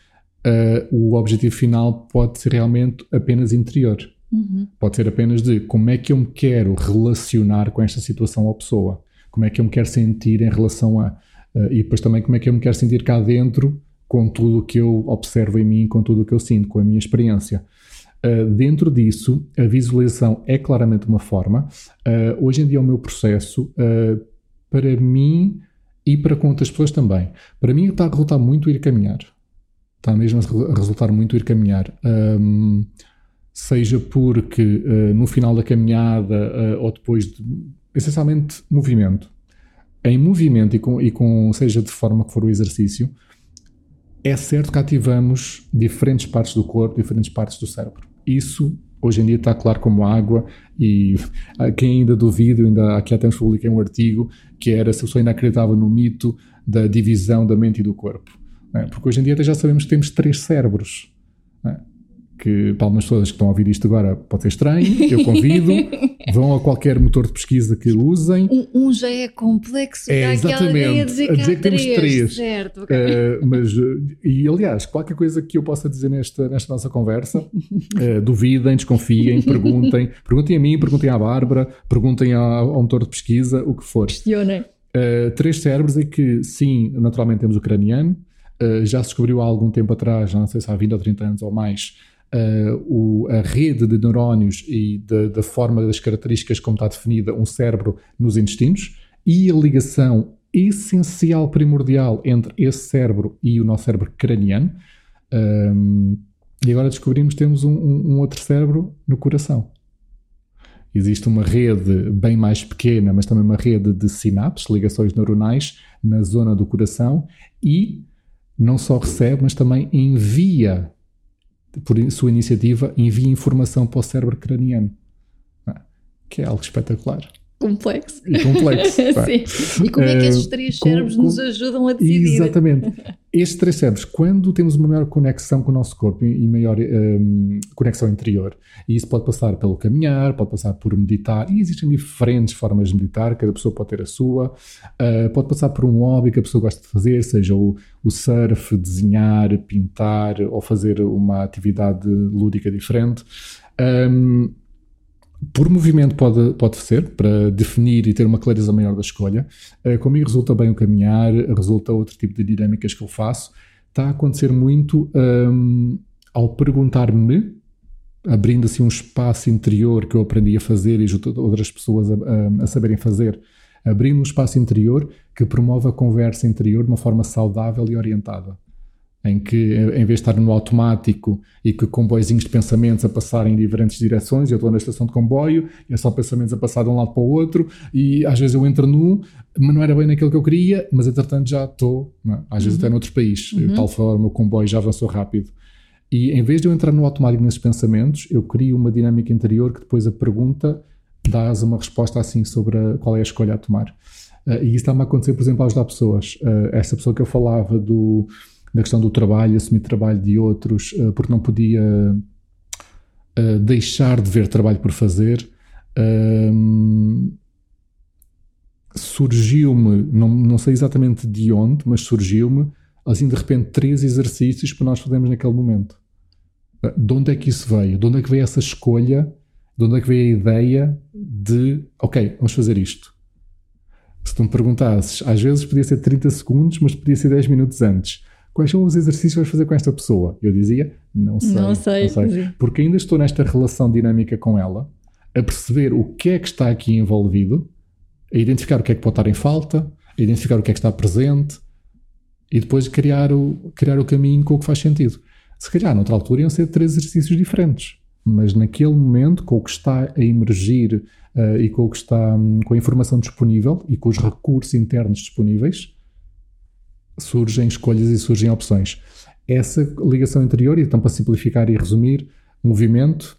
S2: uh, o objetivo final pode ser realmente apenas interior. Uhum. Pode ser apenas de como é que eu me quero relacionar com esta situação ou pessoa, como é que eu me quero sentir em relação a. Uh, e depois também como é que eu me quero sentir cá dentro com tudo o que eu observo em mim, com tudo o que eu sinto, com a minha experiência. Uh, dentro disso, a visualização é claramente uma forma. Uh, hoje em dia, o meu processo, uh, para mim e para com outras pessoas também, para mim está a resultar muito ir caminhar. Está mesmo a resultar muito ir caminhar. Um, seja porque no final da caminhada ou depois de, essencialmente, movimento. Em movimento e com, e com, seja de forma que for o exercício, é certo que ativamos diferentes partes do corpo, diferentes partes do cérebro. Isso hoje em dia está claro como água e quem ainda duvida, ainda aqui até publiquei um artigo que era se a pessoa ainda acreditava no mito da divisão da mente e do corpo. É? Porque hoje em dia até já sabemos que temos três cérebros. É? Que para algumas pessoas que estão a ouvir isto agora pode ser estranho, eu convido, vão a qualquer motor de pesquisa que usem.
S1: Um, um já é complexo,
S2: é, exatamente, a dizer que, a dizer que temos três.
S1: Certo, okay. uh,
S2: mas, e aliás, qualquer coisa que eu possa dizer nesta, nesta nossa conversa, uh, duvidem, desconfiem, perguntem, perguntem a mim, perguntem à Bárbara, perguntem ao, ao motor de pesquisa, o que for.
S1: Questionem.
S2: Uh, três cérebros é que, sim, naturalmente temos o craniano, já se descobriu há algum tempo atrás, não sei se há 20 ou 30 anos ou mais, uh, o, a rede de neurónios e da forma das características como está definida um cérebro nos intestinos e a ligação essencial, primordial entre esse cérebro e o nosso cérebro craniano. Um, e agora descobrimos que temos um, um, um, outro cérebro no coração. Existe uma rede bem mais pequena, mas também uma rede de sinapses, ligações neuronais, na zona do coração e não só recebe, mas também envia por sua iniciativa, envia informação para o cérebro craniano, é? que é algo espetacular.
S1: Complexo.
S2: E complexo.
S1: Sim. E como é que estes três cérebros com, nos ajudam a decidir?
S2: Exatamente. Estes três cérebros, quando temos uma maior conexão com o nosso corpo e maior um, conexão interior, e isso pode passar pelo caminhar, pode passar por meditar, e existem diferentes formas de meditar, cada pessoa pode ter a sua, uh, pode passar por um hobby que a pessoa gosta de fazer, seja o, o surf, desenhar, pintar ou fazer uma atividade lúdica diferente. Um, por movimento pode, pode ser, para definir e ter uma clareza maior da escolha. Uh, comigo resulta bem o caminhar, resulta outro tipo de dinâmicas que eu faço. Está a acontecer muito um, ao perguntar-me, abrindo assim um espaço interior que eu aprendi a fazer e ajudo outras pessoas a, a, a saberem fazer, abrindo um espaço interior que promove a conversa interior de uma forma saudável e orientada em que em vez de estar no automático e que comboizinhos de pensamentos a passarem em diferentes direções, eu estou na estação de comboio e é só pensamentos a passar de um lado para o outro e às vezes eu entro nu, mas não era bem naquilo que eu queria, mas entretanto já estou, é? às vezes uhum. até noutro país, uhum. de tal forma o comboio já avançou rápido. E em vez de eu entrar no automático nesses pensamentos, eu crio uma dinâmica interior que depois a pergunta dá uma resposta assim sobre a, qual é a escolha a tomar. Uh, e isso está-me a acontecer, por exemplo, a ajudar pessoas. Uh, essa pessoa que eu falava do da questão do trabalho, assumir trabalho de outros, uh, porque não podia uh, deixar de ver trabalho por fazer. Surgiu-me, não, não sei exatamente de onde, mas surgiu-me, assim de repente, três exercícios para nós fazermos naquele momento. Eh, de onde é que isso veio? De onde é que veio essa escolha? De onde é que veio a ideia de, ok, vamos fazer isto? Se tu me perguntasses, às vezes podia ser 30 segundos, mas podia ser 10 minutos antes quais são os exercícios que vais fazer com esta pessoa? Eu dizia, não sei.
S1: Não sei. Não sei.
S2: Porque ainda estou nesta relação dinâmica com ela, a perceber o que é que está aqui envolvido, a identificar o que é que pode estar em falta, a identificar o que é que está presente e depois criar o, criar o caminho com o que faz sentido. Se calhar, noutra altura, iam ser três exercícios diferentes, mas naquele momento, com o que está a emergir uh, e com o que está, um, com a informação disponível e com os recursos internos disponíveis, surgem escolhas e surgem opções. Essa ligação interior, então para simplificar e resumir, movimento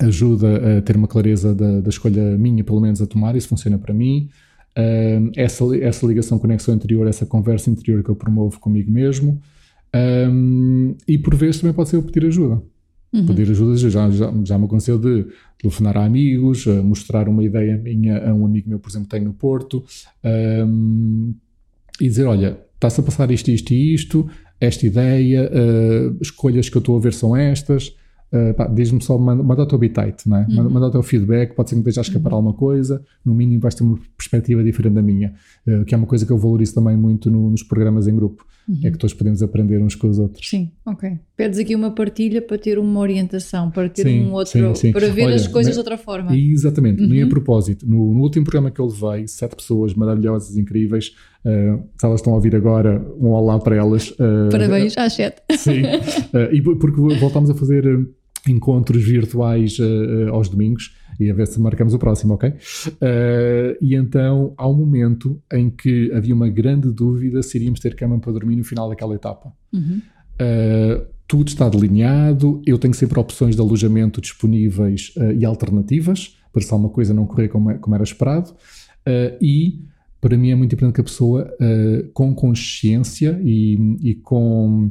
S2: ajuda a ter uma clareza da, da escolha minha, pelo menos a tomar, isso funciona para mim. Uh, essa, essa ligação, conexão interior, essa conversa interior que eu promovo comigo mesmo. Um, e por vezes também pode ser eu pedir ajuda. Uhum. Pedir ajuda já, já, já me aconteceu de telefonar a amigos, mostrar uma ideia minha a um amigo meu, por exemplo, que tem no Porto, um, e dizer: Olha, está-se a passar isto, isto e isto, esta ideia, uh, escolhas que eu estou a ver são estas. Uh, Diz-me só, manda, manda o teu bitite, não é? Uhum. manda, manda o teu feedback, pode ser que me esteja a escapar uhum. alguma coisa, no mínimo vais ter uma perspectiva diferente da minha, uh, que é uma coisa que eu valorizo também muito no, nos programas em grupo, uhum. é que todos podemos aprender uns com os outros.
S1: Sim, ok. Pedes aqui uma partilha para ter uma orientação, para ter sim, um outro, sim, sim. para ver Olha, as coisas de outra forma.
S2: Exatamente, nem a uhum. propósito, no, no, último programa que eu levei, sete pessoas maravilhosas, incríveis, uh, se elas estão a ouvir agora, um olá para elas.
S1: Parabéns às sete.
S2: Sim, e porque voltámos a fazer encontros virtuais uh, aos domingos e a ver se marcamos o próximo, ok? Uh, e então há um momento em que havia uma grande dúvida se iríamos ter cama para dormir no final daquela etapa. Uhum. Uh, tudo está delineado, eu tenho sempre opções de alojamento disponíveis e alternativas para se alguma coisa não correr como, é, como era esperado. e para mim é muito importante que a pessoa, com consciência e, e com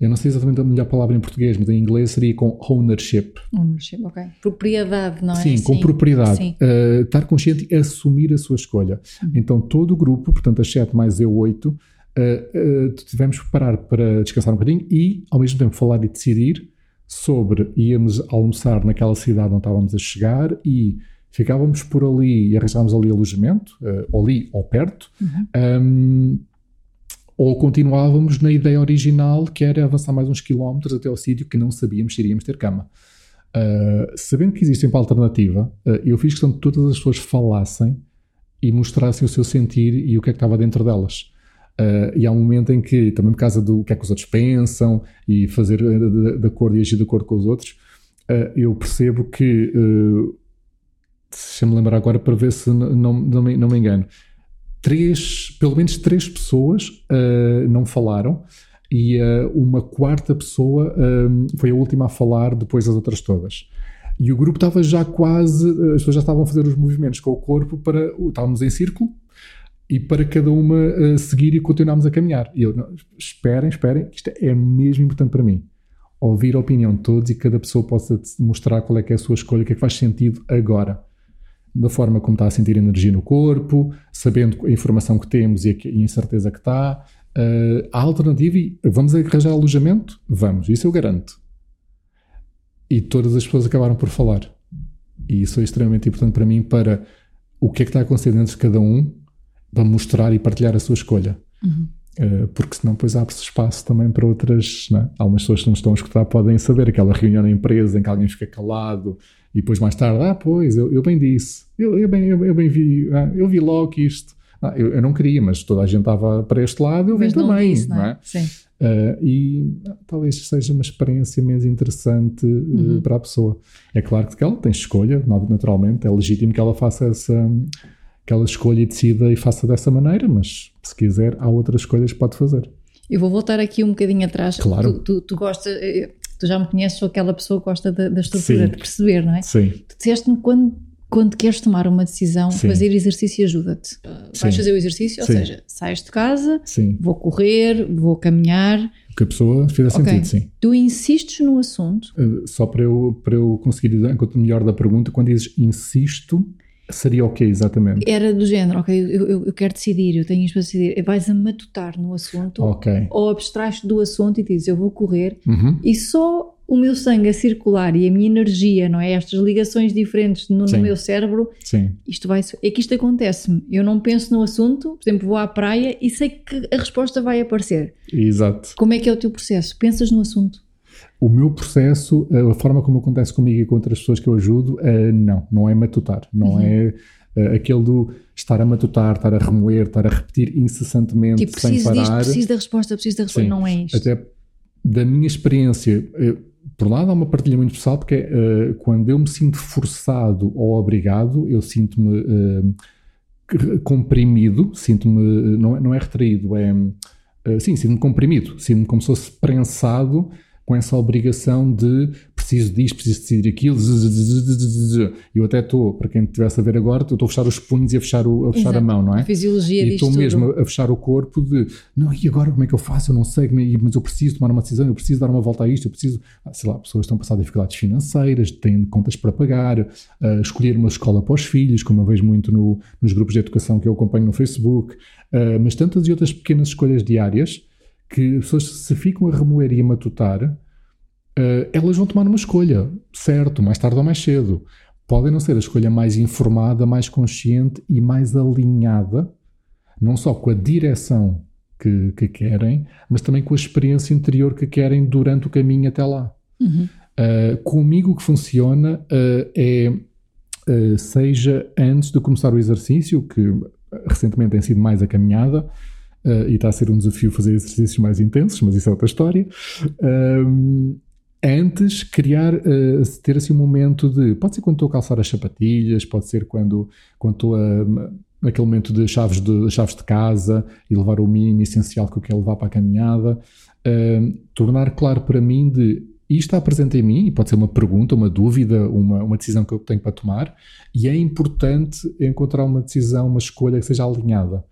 S2: eu não sei exatamente a melhor palavra em português, mas em inglês seria com ownership.
S1: Ownership, ok. Propriedade, não é?
S2: Sim, com Sim. propriedade. Sim. Uh, estar consciente e assumir a sua escolha. Uhum. Então, todo o grupo, portanto, as 7 mais eu 8, uh, uh, tivemos que parar para descansar um bocadinho e, ao mesmo tempo, falar e decidir sobre íamos almoçar naquela cidade onde estávamos a chegar e ficávamos por ali e arranjávamos ali alojamento, uh, ali ou perto. Uhum. Um, ou continuávamos na ideia original, que era avançar mais uns quilómetros até ao sítio que não sabíamos se iríamos ter cama. Uh, sabendo que existe sempre alternativa, uh, eu fiz questão de todas as pessoas falassem e mostrassem o seu sentir e o que é que estava dentro delas. Uh, e há um momento em que, também por causa do que é que os outros pensam e fazer de, de acordo e agir de acordo com os outros, eu percebo que, deixa-me lembrar agora para ver se não, não, me, não me engano, três, pelo menos três pessoas uh, não falaram e uh, uma quarta pessoa uh, foi a última a falar depois das outras todas. E o grupo estava já quase, as pessoas já estavam a fazer os movimentos com o corpo para. Estávamos em círculo e para cada uma seguir e continuarmos a caminhar. E eu, não, esperem, esperem, isto é mesmo importante para mim. Ouvir a opinião de todos e cada pessoa possa mostrar qual é que é a sua escolha, o que é que faz sentido agora da forma como está a sentir energia no corpo, sabendo a informação que temos e a incerteza que está. Uh, a alternativa, e vamos arranjar alojamento? Vamos, isso eu garanto. E todas as pessoas acabaram por falar. E isso é extremamente importante para mim para o que é que está acontecendo dentro de cada um, para mostrar e partilhar a sua escolha. Uhum. Uh, porque senão depois abre-se espaço também para outras. Né? Algumas pessoas que não estão a escutar podem saber aquela reunião na empresa em que alguém fica calado e depois mais tarde, ah, pois, eu, eu bem disse, eu, eu, bem, eu, eu bem vi, ah, eu vi logo que isto. Ah, eu, eu, não queria, mas toda a gente estava para este lado, eu vim também. Disse, não é? Não é? Sim. Uh, e ah, talvez seja uma experiência menos interessante uh, para a pessoa. É claro que ela tem escolha, naturalmente, é legítimo que ela faça essa que ela escolha e decida e faça dessa maneira, mas se quiser, há outras escolhas que pode fazer.
S1: Eu vou voltar aqui um bocadinho atrás.
S2: Claro.
S1: Tu, tu, tu gostas, eh, tu já me conheces, sou aquela pessoa que gosta da, da estrutura, Sim. de perceber, não é?
S2: Sim.
S1: Tu disseste-me quando, quando queres tomar uma decisão, Sim. fazer exercício ajuda-te. Vais fazer o exercício, ou seja, sais de casa, vou correr, vou caminhar.
S2: Que a pessoa fizer okay. sentido, sim.
S1: Tu insistes no assunto.
S2: Uh, só para eu, para eu conseguir enquanto melhor da pergunta, quando dizes insisto, Seria o quê, exatamente?
S1: Era do género, ok, eu, eu, eu quero decidir, eu tenho isto para decidir. Vais a matutar no assunto,
S2: okay.
S1: ou abstrais do assunto e dizes, eu vou correr, uhum. e só o meu sangue a circular e a minha energia, não é? Estas ligações diferentes no, no meu cérebro,
S2: Sim.
S1: isto vai. É que isto acontece-me. Eu não penso no assunto, por exemplo, vou à praia e sei que a resposta vai aparecer.
S2: Exato.
S1: Como é que é o teu processo? Pensas no assunto?
S2: O meu processo, a forma como acontece comigo e com outras pessoas que eu ajudo, uh, não, não é matutar, não uhum. é uh, aquele do estar a matutar, estar a remoer, estar a repetir incessantemente tipo, sem parar. Disto,
S1: preciso da resposta, preciso da resposta, Sim. não é isto.
S2: Até da minha experiência, eu, por lado há uma partilha muito pessoal, porque é uh, quando eu me sinto forçado ou obrigado, eu sinto-me comprimido, sinto-me, não, é, não é retraído, é, sim, sinto-me comprimido, sinto-me como se fosse prensado com essa obrigação de preciso disto, preciso decidir aquilo. Eu até estou, para quem estivesse a ver agora, estou a fechar os punhos e a fechar, o, a, fechar a mão, não é? A
S1: fisiologia
S2: E estou mesmo a fechar o corpo de, não, e agora como é que eu faço? Eu não sei, é, mas eu preciso tomar uma decisão, eu preciso dar uma volta a isto, eu preciso, ah, sei lá, pessoas estão a passar dificuldades financeiras, têm contas para pagar, uh, escolher uma escola para os filhos, como eu vejo muito no, nos grupos de educação que eu acompanho no Facebook, uh, mas tantas e outras pequenas escolhas diárias que as pessoas se ficam a remoer e a matutar, uh, elas vão tomar uma escolha, certo, mais tarde ou mais cedo. Podem não ser a escolha mais informada, mais consciente e mais alinhada, não só com a direção que, que querem, mas também com a experiência interior que querem durante o caminho até lá. Uhum. Uh, comigo o que funciona uh, é, seja antes de começar o exercício, que recentemente tem sido mais a caminhada, e está a ser um desafio fazer exercícios mais intensos, mas isso é outra história. antes, criar, ter assim um momento de. Pode ser quando estou a calçar as sapatilhas, pode ser quando, quando estou a naquele momento de chaves de, chaves de casa e levar o mínimo essencial que eu quero levar para a caminhada, uh, tornar claro para mim de isto está presente em mim, e pode ser uma pergunta, uma dúvida, uma, uma decisão que eu tenho para tomar, e é importante encontrar uma decisão, uma escolha que seja alinhada uh,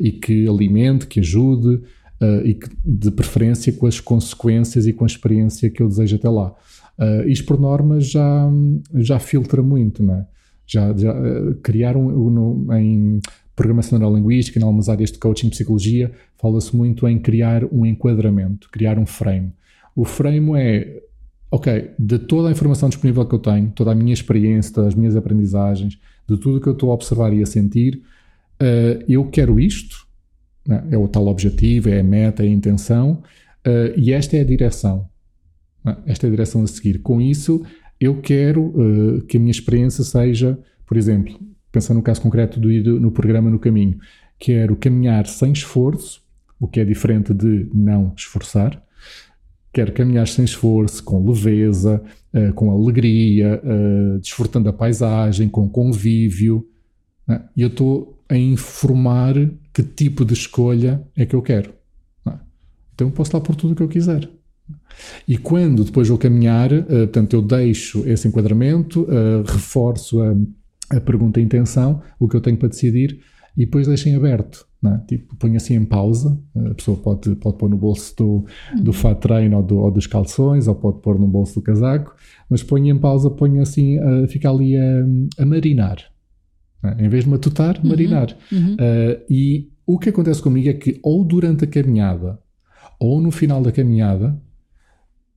S2: e que alimente, que ajude, uh, e que, de preferência com as consequências e com a experiência que eu desejo até lá. Uh, isto, por norma, já, já filtra muito, não é? Já, já criaram no, em programação neurolinguística, em algumas áreas de coaching, psicologia, fala-se muito em criar um enquadramento, criar um frame. O frame é, ok, de toda a informação disponível que eu tenho, toda a minha experiência, todas as minhas aprendizagens, de tudo que eu estou a observar e a sentir, uh, eu quero isto, né? é o tal objetivo, é a meta, é a intenção, uh, e esta é a direção. Né? Esta é a direção a seguir. Com isso, eu quero uh, que a minha experiência seja, por exemplo, pensando no caso concreto do ir no programa no caminho, quero caminhar sem esforço, o que é diferente de não esforçar. Quero caminhar sem esforço, com leveza, uh, com alegria, uh, desfrutando da paisagem, com convívio. Né? E eu estou a informar que tipo de escolha é que eu quero. Né? Então eu posso lá por tudo o que eu quiser. E quando depois vou caminhar, uh, portanto, eu deixo esse enquadramento, uh, reforço a, a pergunta e intenção, o que eu tenho para decidir, e depois deixo em aberto. É? Tipo, ponho assim em pausa. A pessoa pode, pode pôr no bolso do, do uhum. fat train ou, do, ou, dos calções, ou pode pôr no bolso do casaco, mas ponho em pausa, ponho assim, uh, fica ali a, a marinar. É? Em vez de matutar, uhum. marinar. Uhum. Uh, e o que acontece comigo é que, ou durante a caminhada, ou no final da caminhada,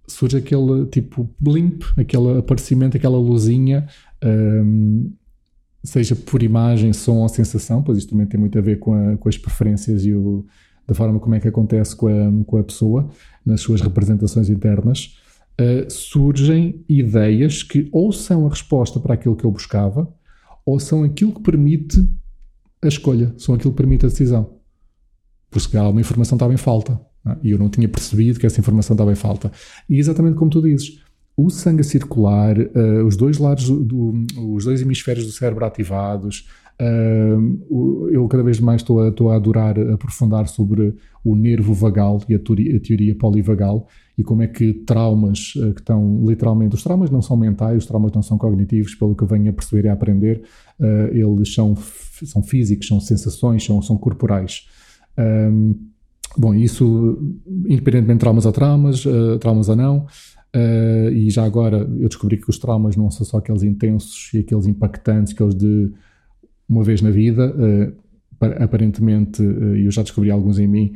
S2: surge aquele tipo blimp, aquele aparecimento, aquela luzinha, um, seja por imagem, som ou sensação, pois isto também tem muito a ver com, a, com as preferências e o, da forma como é que acontece com a, com a pessoa, nas suas representações internas, uh, surgem ideias que ou são a resposta para aquilo que eu buscava, ou são aquilo que permite a escolha, são aquilo que permite a decisão. Por se calhar uma informação estava em falta. É? E eu não tinha percebido que essa informação estava em falta. E exatamente como tu dizes, o sangue a circular, uh, os dois lados, do, do, os dois hemisférios do cérebro ativados, uh, eu cada vez mais estou a, estou a adorar aprofundar sobre o nervo vagal e a teoria, a teoria polivagal e como é que traumas uh, que estão literalmente, os traumas não são mentais, os traumas não são cognitivos, pelo que eu venho a perceber e a aprender, eles são, são físicos, são sensações, são, são corporais. Um, Bom, isso, independentemente de traumas a traumas, uh, traumas a não, uh, e já agora eu descobri que os traumas não são só aqueles intensos e aqueles impactantes, aqueles de uma vez na vida. Uh, aparentemente, e eu já descobri alguns em mim,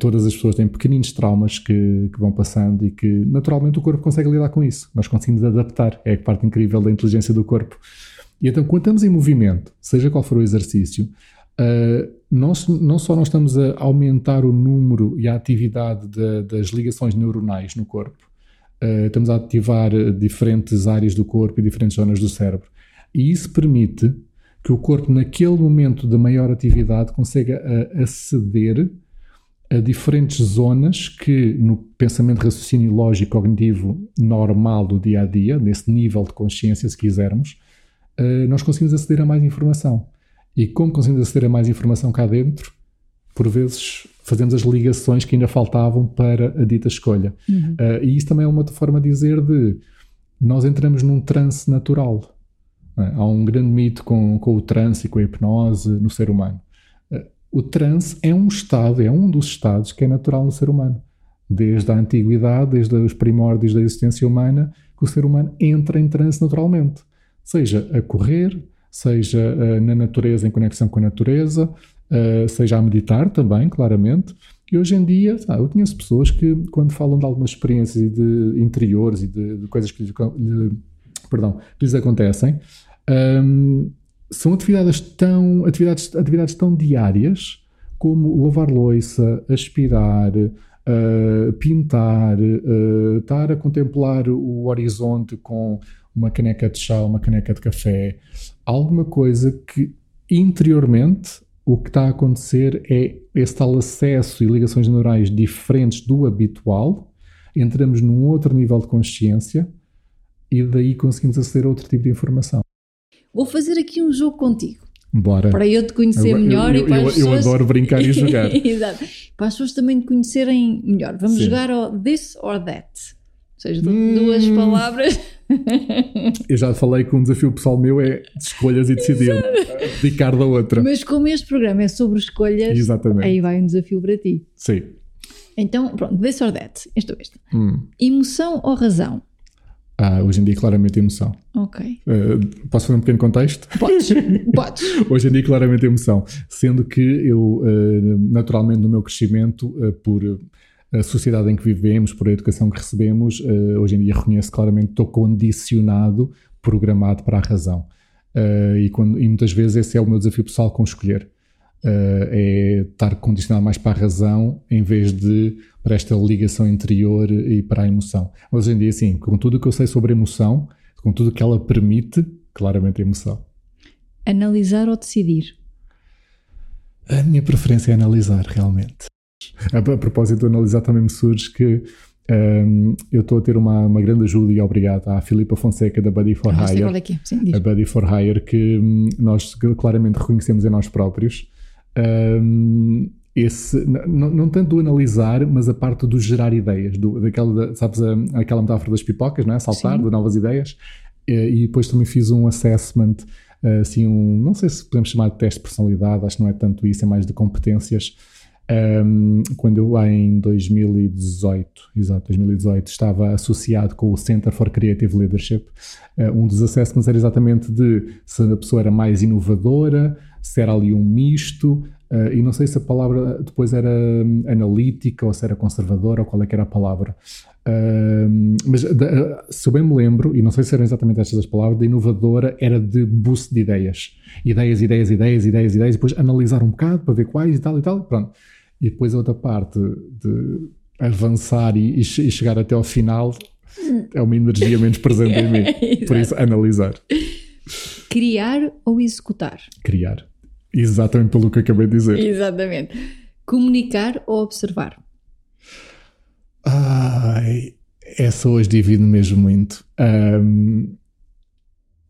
S2: todas as pessoas têm pequeninos traumas que, que, vão passando e que naturalmente o corpo consegue lidar com isso. Nós conseguimos adaptar, é a parte incrível da inteligência do corpo. E então, quando estamos em movimento, seja qual for o exercício, Uh, nós, não só nós estamos a aumentar o número e a atividade de, das ligações neuronais no corpo, uh, estamos a ativar diferentes áreas do corpo e diferentes zonas do cérebro. E isso permite que o corpo, naquele momento de maior atividade, consiga uh, aceder a diferentes zonas que, no pensamento, raciocínio lógico cognitivo normal do dia a dia, nesse nível de consciência, se quisermos, nós conseguimos aceder a mais informação. E como conseguimos aceder a mais informação cá dentro, por vezes fazemos as ligações que ainda faltavam para a dita escolha. Uhum. Uh, e isso também é uma forma de dizer de nós entramos num transe natural. É? Há um grande mito com, com o transe e com a hipnose no ser humano. Uh, o transe é um estado, é um dos estados que é natural no ser humano. Desde a antiguidade, desde os primórdios da existência humana, que o ser humano entra em transe naturalmente. Seja a correr, seja uh, na natureza, em conexão com a natureza, uh, seja a meditar também, claramente, E hoje em dia, sabe, eu conheço pessoas que, quando falam de algumas experiências e de interiores e de, de coisas que lhe, perdão, lhes acontecem, um, são atividades tão, atividades, atividades tão diárias como lavar louça, aspirar, uh, pintar, uh, estar a contemplar o horizonte com uma caneca de chá, uma caneca de café, alguma coisa que interiormente o que está a acontecer é esse tal acesso e ligações neurais diferentes do habitual, entramos num outro nível de consciência e daí conseguimos aceder a outro tipo de informação.
S1: Vou fazer aqui um jogo contigo.
S2: Bora.
S1: Para eu te conhecer eu, melhor
S2: eu,
S1: e para
S2: eu,
S1: as pessoas...
S2: Eu adoro brincar e jogar.
S1: Exato. Para as pessoas também te conhecerem melhor. Vamos Sim. jogar ao this or that. Ou seja, hum. duas palavras.
S2: eu já falei que um desafio pessoal meu é de escolhas e decidir. Dedicar da outra.
S1: Mas como este programa é sobre escolhas,
S2: Exatamente.
S1: aí vai um desafio para ti.
S2: Sim.
S1: Então, pronto, this or that. Este ou este.
S2: Hum.
S1: Emoção ou razão?
S2: Ah, hoje em dia, claramente, emoção.
S1: Ok.
S2: Uh, posso fazer um pequeno contexto?
S1: Podes, podes.
S2: hoje em dia, claramente, emoção. Sendo que eu, uh, naturalmente, no meu crescimento, uh, por a sociedade em que vivemos, por a educação que recebemos, hoje em dia reconheço claramente que estou condicionado, programado para a razão. e, quando, e muitas vezes esse é o meu desafio pessoal com escolher. Uh, é estar condicionado mais para a razão em vez de para esta ligação interior e para a emoção. Mas hoje em dia, sim, com tudo o que eu sei sobre a emoção, com tudo o que ela permite, claramente a emoção.
S1: Analisar ou decidir?
S2: A minha preferência é analisar, realmente. A, a propósito de analisar, também me surge que um, eu estou a ter uma, uma grande ajuda e obrigado à Filipa Fonseca da Buddy for Hire.
S1: Sim,
S2: a Buddy for Hire, que hum, nós claramente reconhecemos em nós próprios um, esse, não, não tanto do analisar, mas a parte do gerar ideias, do, daquela, sabes, a, aquela metáfora das pipocas, não é? saltar Sim. de novas ideias. E depois também fiz um assessment, assim, um, não sei se podemos chamar de teste de personalidade, acho que não é tanto isso, é mais de competências. Um, quando eu em 2018, exato, 2018, estava associado com o Center for Creative Leadership, uh, um dos assessments era exatamente de se a pessoa era mais inovadora, se era ali um misto, uh, e não sei se a palavra depois era um, analítica ou se era conservadora ou qual é que era a palavra. Uh, mas de, uh, se eu bem me lembro, e não sei se eram exatamente estas as palavras, de inovadora era de boost de ideias. Ideias, ideias, ideias, ideias, ideias, e depois analisar um bocado para ver quais e tal e tal, pronto. E depois a outra parte de avançar e, e chegar até ao final é uma energia menos presente em mim. Por isso, analisar.
S1: Criar ou executar?
S2: Criar. Exatamente pelo que acabei de dizer.
S1: Exatamente. Comunicar ou observar?
S2: Ai, essa hoje divide mesmo muito. Um,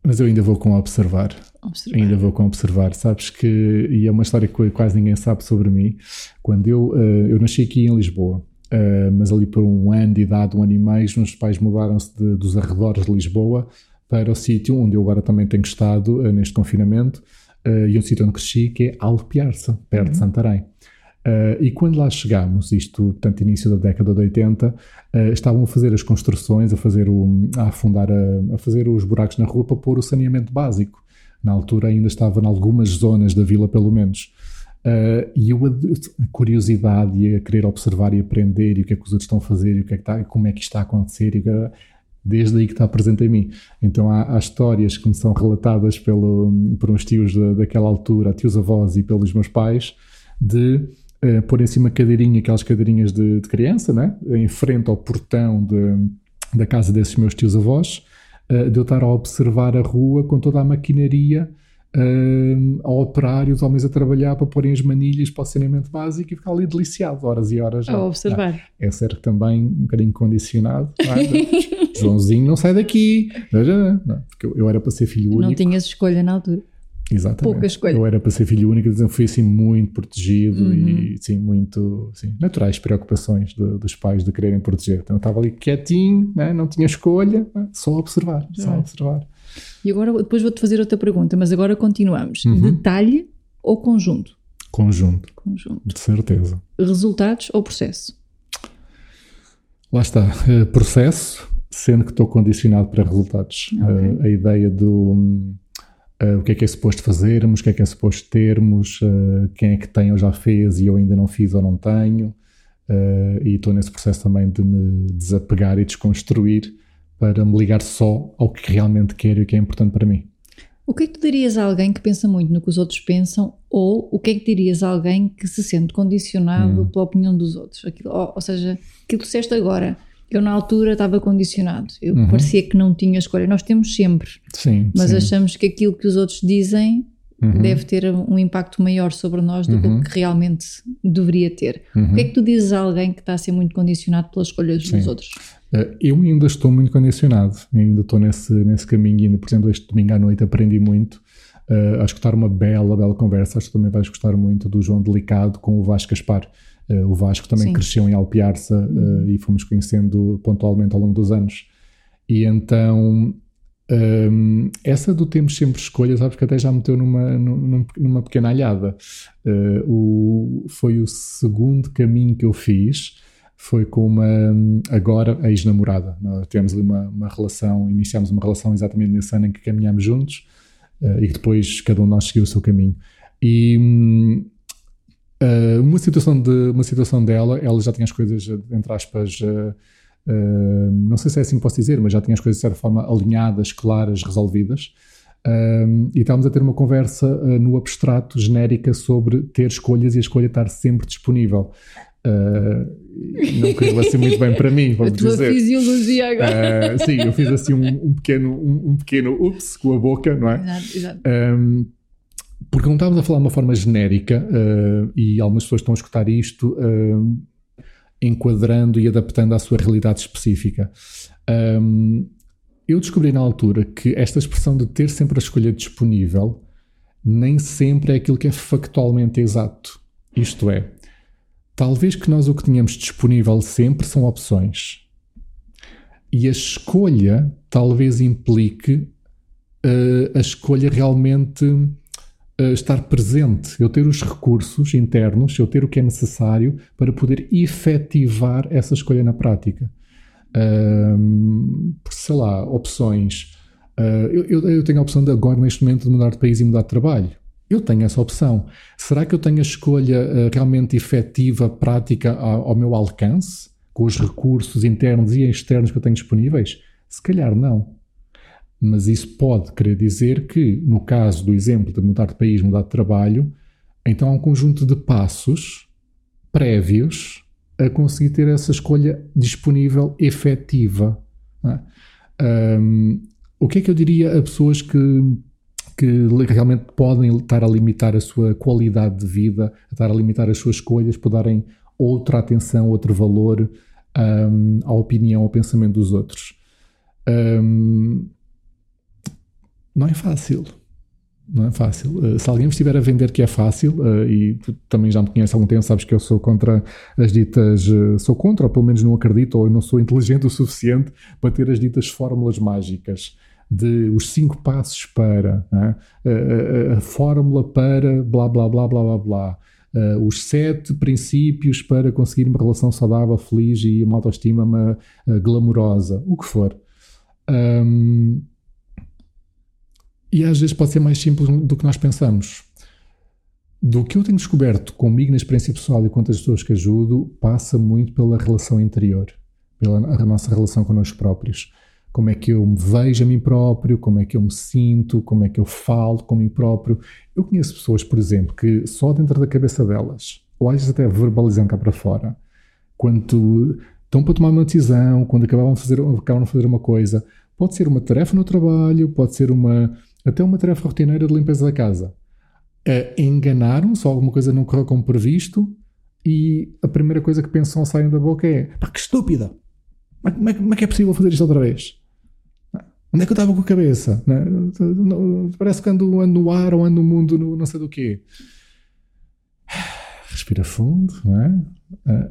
S2: mas eu ainda vou com observar.
S1: observar.
S2: Ainda vou com observar. Sabes que, e é uma história que quase ninguém sabe sobre mim. Quando eu, uh, eu nasci aqui em Lisboa, uh, mas ali por um ano de idade, um ano e meio, meus pais mudaram-se dos arredores de Lisboa para o sítio onde eu agora também tenho estado uh, neste confinamento uh, e um sítio onde cresci, que é Alpiarça, perto uhum. de Santarém. Uh, e quando lá chegámos, isto, portanto, início da década de 80, uh, estavam a fazer as construções, a fazer o, a afundar, a, a, fazer os buracos na rua para pôr o saneamento básico. Na altura ainda estava em algumas zonas da vila, pelo menos. Uh, e eu, a curiosidade e a querer observar e aprender e o que é que os outros estão a fazer e o que é que está, como é que isto está a acontecer, e, desde aí que está presente em mim. Então há, há histórias que me são relatadas pelo, por uns tios da, daquela altura, tios avós e pelos meus pais, de uh, pôr em cima cadeirinha, aquelas cadeirinhas de, de, criança, né? em frente ao portão de, da casa desses meus tios avós, uh, de eu estar a observar a rua com toda a maquinaria uh, a operar e os homens a trabalhar para porem as manilhas para o saneamento básico e ficar ali deliciado horas e horas.
S1: A observar.
S2: é ser também um bocadinho condicionado. É? Joãozinho não sai daqui. Não, porque eu, eu, era para ser filho único.
S1: Não tinhas escolha na altura.
S2: Exatamente.
S1: Pouca escolha.
S2: Eu era para ser filho único, então fui assim muito protegido uhum. e sim, muito sim, naturais preocupações de, dos pais de quererem proteger. Então eu estava ali quietinho, né? não tinha escolha, só observar, Já. só observar.
S1: E agora depois vou-te fazer outra pergunta, mas agora continuamos. Uhum. Detalhe ou conjunto?
S2: Conjunto.
S1: Conjunto.
S2: De certeza.
S1: Resultados ou processo?
S2: Lá está. Uh, processo, sendo que estou condicionado para resultados. Okay. Uh, a ideia do uh, o que é que é suposto fazermos, o que é que é suposto termos, quem é que tem ou já fez e eu ainda não fiz ou não tenho. E estou nesse processo também de me desapegar e desconstruir para me ligar só ao que realmente quero e o que é importante para mim.
S1: O que é que tu dirias a alguém que pensa muito no que os outros pensam ou o que é que dirias a alguém que se sente condicionado hum. pela opinião dos outros? Aquilo, ou, ou, seja, aquilo que disseste agora, eu na altura estava condicionado, eu uhum. parecia que não tinha escolha. Nós temos sempre,
S2: sim,
S1: mas
S2: sim.
S1: achamos que aquilo que os outros dizem uhum. deve ter um impacto maior sobre nós do uhum. que realmente deveria ter. O que é que tu dizes a alguém que está a ser muito condicionado pelas escolhas sim. dos outros?
S2: Eh, eu ainda estou muito condicionado, ainda estou nesse, nesse caminho. Ainda, por exemplo, este domingo à noite aprendi muito uh, a escutar uma bela, bela conversa. Acho que também vais gostar muito do João Delicado com o Vasco Gaspar. Uh, o Vasco também Sim. cresceu em Alpiarça uh, e fomos conhecendo pontualmente ao longo dos anos. E então, um, essa do temos sempre escolhas, sabes que até já meteu numa, numa, numa pequena alhada. o, foi o segundo caminho que eu fiz foi com uma agora ex-namorada. Tivemos ali uma, uma relação, iniciámos uma relação exatamente nesse ano em que caminhámos juntos uh, e que depois cada um de nós seguiu o seu caminho. E uh, uma, situação de, uma situação dela, ela já tinha as coisas, entre aspas, uh, não sei se é assim que posso dizer, mas já tinha as coisas de certa forma alinhadas, claras, resolvidas. e estávamos a ter uma conversa no abstrato, genérica, sobre ter escolhas e a escolha estar sempre disponível. Uh, não correu assim muito bem para mim, vamos
S1: a tua
S2: dizer.
S1: fisiologia agora.
S2: Uh, sim, eu fiz assim um, um pequeno, um, um, pequeno ups com a boca, não é?
S1: Exato, exato.
S2: Um, porque não estávamos a falar de uma forma genérica uh, e algumas pessoas estão a escutar isto enquadrando e adaptando à sua realidade específica. Um, eu descobri na altura que esta expressão de ter sempre a escolha disponível nem sempre é aquilo que é factualmente exato. Isto é, Talvez que nós o que tenhamos disponível sempre são opções. E a escolha talvez implique uh, a escolha realmente uh, estar presente, eu ter os recursos internos, eu ter o que é necessário para poder efetivar essa escolha na prática. Uh, sei lá, opções. Uh, eu, eu, tenho a opção de agora, neste momento, de mudar de país e mudar de trabalho. Eu tenho essa opção. Será que eu tenho a escolha uh, realmente efetiva, prática ao, ao, meu alcance, com os recursos internos e externos que eu tenho disponíveis? Se calhar não. Mas isso pode querer dizer que, no caso do exemplo de mudar de país, mudar de trabalho, então há um conjunto de passos prévios a conseguir ter essa escolha disponível, efetiva. É? Um, o que é que eu diria a pessoas que que realmente podem estar a limitar a sua qualidade de vida, a estar a limitar as suas escolhas por darem outra atenção, outro valor um, à opinião, ao pensamento dos outros. Um, não é fácil. Não é fácil. Uh, se alguém estiver a vender que é fácil, uh, e tu também já me conheces há algum tempo, sabes que eu sou contra as ditas, uh, sou contra, ou pelo menos não acredito, ou eu não sou inteligente o suficiente para ter as ditas fórmulas mágicas de os cinco passos para, é? a, a, a, fórmula para blá blá blá blá blá blá. Uh, os sete princípios para conseguir uma relação saudável, feliz e uma autoestima uma, uh, glamourosa, o que for. Um, e às vezes pode ser mais simples do que nós pensamos. Do que eu tenho descoberto comigo na experiência pessoal e com as pessoas que ajudo, passa muito pela relação interior, pela nossa relação connosco próprios como é que eu me vejo a mim próprio, como é que eu me sinto, como é que eu falo com mim próprio. Eu conheço pessoas, por exemplo, que só dentro da cabeça delas, ou às vezes até verbalizam cá para fora, quando estão para tomar uma decisão, quando acabavam de fazer, acabam de fazer uma coisa, pode ser uma tarefa no trabalho, pode ser uma até uma tarefa rotineira de limpeza da casa. Enganaram-se, alguma coisa não correu como previsto, e a primeira coisa que pensam saem da boca é: pá, que estúpida! Como é, como é que é possível fazer isto outra vez? Onde é que eu estava com a cabeça? Né? Parece que ando, ando no ar ou ando no mundo, no, não sei do quê. Respira fundo, não é? Ah,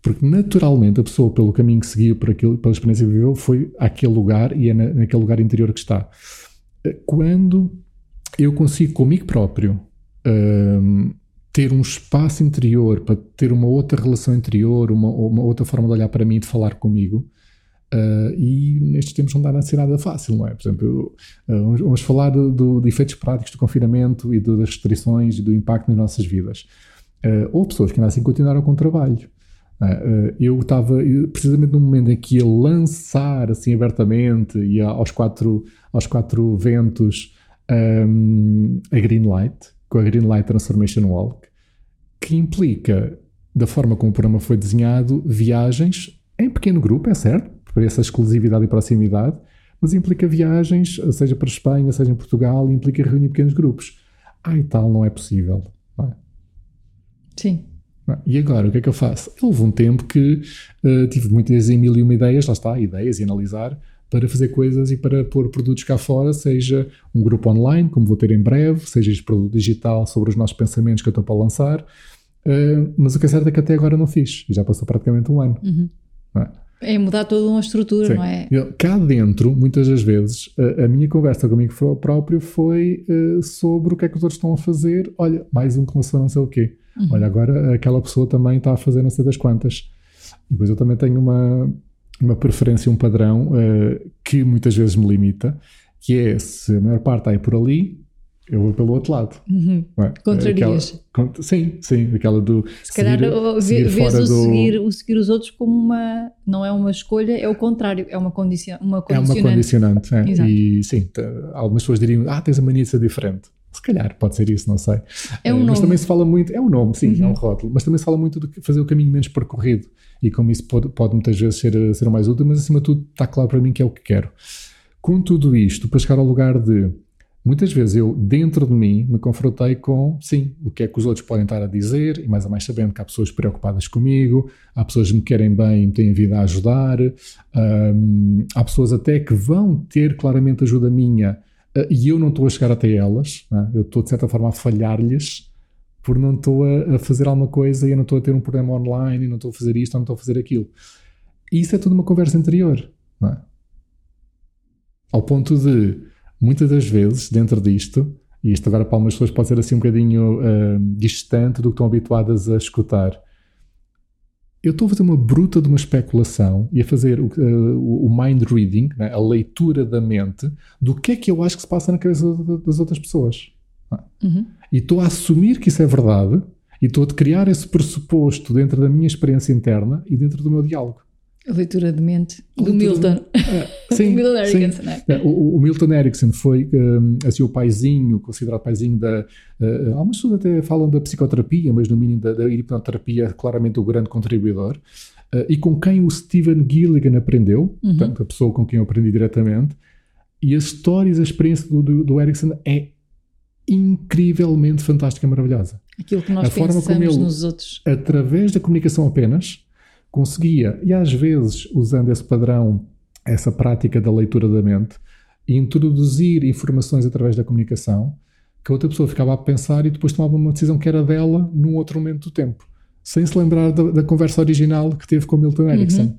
S2: porque naturalmente a pessoa, pelo caminho que seguiu, por aquilo, pela experiência que viveu, foi àquele lugar e é na, naquele lugar interior que está. Quando eu consigo comigo próprio um, ter um espaço interior para ter uma outra relação interior, uma, uma outra forma de olhar para mim e de falar comigo, Uh, e nestes tempos não dá a ser nada fácil, não é? Por exemplo, uh, vamos falar do, do, de efeitos práticos do confinamento e do, das restrições e do impacto nas nossas vidas. Uh, ou pessoas que ainda assim continuaram com o trabalho. Uh, eu estava precisamente no momento em que ia lançar assim abertamente e aos quatro, aos quatro ventos um, a Greenlight, com a Greenlight Transformation Walk, que implica, da forma como o programa foi desenhado, viagens em pequeno grupo, é certo, para essa exclusividade e proximidade, mas implica viagens, seja para Espanha, seja em Portugal, implica reunir pequenos grupos. Ah, e tal, não é possível. Não é?
S1: Sim.
S2: E agora, o que é que eu faço? Houve um tempo que uh, tive muitas e mil e uma ideias, lá está, ideias e analisar, para fazer coisas e para pôr produtos cá fora, seja um grupo online, como vou ter em breve, seja este produto digital sobre os nossos pensamentos que eu estou para lançar. Uh, mas o que é certo é que até agora não fiz, e já passou praticamente um ano.
S1: Uhum. É? é? mudar toda uma estrutura, Sim. não é?
S2: Eu, cá dentro, muitas das vezes, a, a, minha conversa comigo próprio foi uh, sobre o que é que os outros estão a fazer. Olha, mais um que não sei o quê. Uhum. Olha, agora aquela pessoa também está a fazer não sei das quantas. E depois eu também tenho uma, uma preferência, um padrão uh, que muitas vezes me limita, que é se a maior parte está aí por ali, eu vou pelo outro lado.
S1: Uhum. É? Contrarias.
S2: Aquela, sim, sim, aquela do.
S1: Se calhar seguir, vês o, do... seguir, o seguir os outros como uma. Não é uma escolha, é o contrário, é uma, condicion, uma condicionante.
S2: É uma condicionante, é. E sim, algumas pessoas diriam, ah, tens a mania de ser diferente. Se calhar pode ser isso, não sei.
S1: É um uh,
S2: mas
S1: nome.
S2: também se fala muito, é um nome, sim, uhum. é um rótulo, mas também se fala muito de fazer o caminho menos percorrido e como isso pode, pode muitas vezes ser, ser o mais útil, mas acima de tudo está claro para mim que é o que quero. Com tudo isto, para chegar ao lugar de muitas vezes eu, dentro de mim, me confrontei com, sim, o que é que os outros podem estar a dizer, e mais ou mais sabendo que há pessoas preocupadas comigo, há pessoas que me querem bem e me têm vida a ajudar, hum, há pessoas até que vão ter claramente ajuda minha e eu não estou a chegar até elas, né? eu estou de certa forma a falhar-lhes por não estou a, a, fazer alguma coisa e eu não estou a ter um problema online e não estou a fazer isto ou não estou a fazer aquilo. E isso é tudo uma conversa interior, é? Ao ponto de, muitas das vezes, dentro disto, e isto agora para algumas pessoas pode ser assim um bocadinho uh, distante do que estão habituadas a escutar, eu estou a fazer uma bruta de uma especulação e a fazer o, uh, o mind reading, né, a leitura da mente, do que é que eu acho que se passa na cabeça das outras pessoas.
S1: Uhum.
S2: E estou a assumir que isso é verdade e estou a criar esse pressuposto dentro da minha experiência interna e dentro do meu diálogo.
S1: A leitura de mente do Milton.
S2: É, sim, Milton Erickson, sim. É? O, o, Milton Erickson foi um, assim, o paizinho, considerado paizinho da. Uh, algumas pessoas até falam da psicoterapia, mas no mínimo da, da hipnoterapia, é claramente o grande contribuidor. Uh, e com quem o Stephen Gilligan aprendeu, uhum. portanto, a pessoa com quem eu aprendi diretamente. E as histórias, a experiência do, do, do Erickson é incrivelmente fantástica e maravilhosa.
S1: Aquilo que nós a forma como ele, nos outros.
S2: Através da comunicação apenas, conseguia, e às vezes usando esse padrão, essa prática da leitura da mente, introduzir informações através da comunicação que a outra pessoa ficava a pensar e depois tomava uma decisão que era dela num outro momento do tempo, sem se lembrar da, da conversa original que teve com Milton Erickson. Uhum.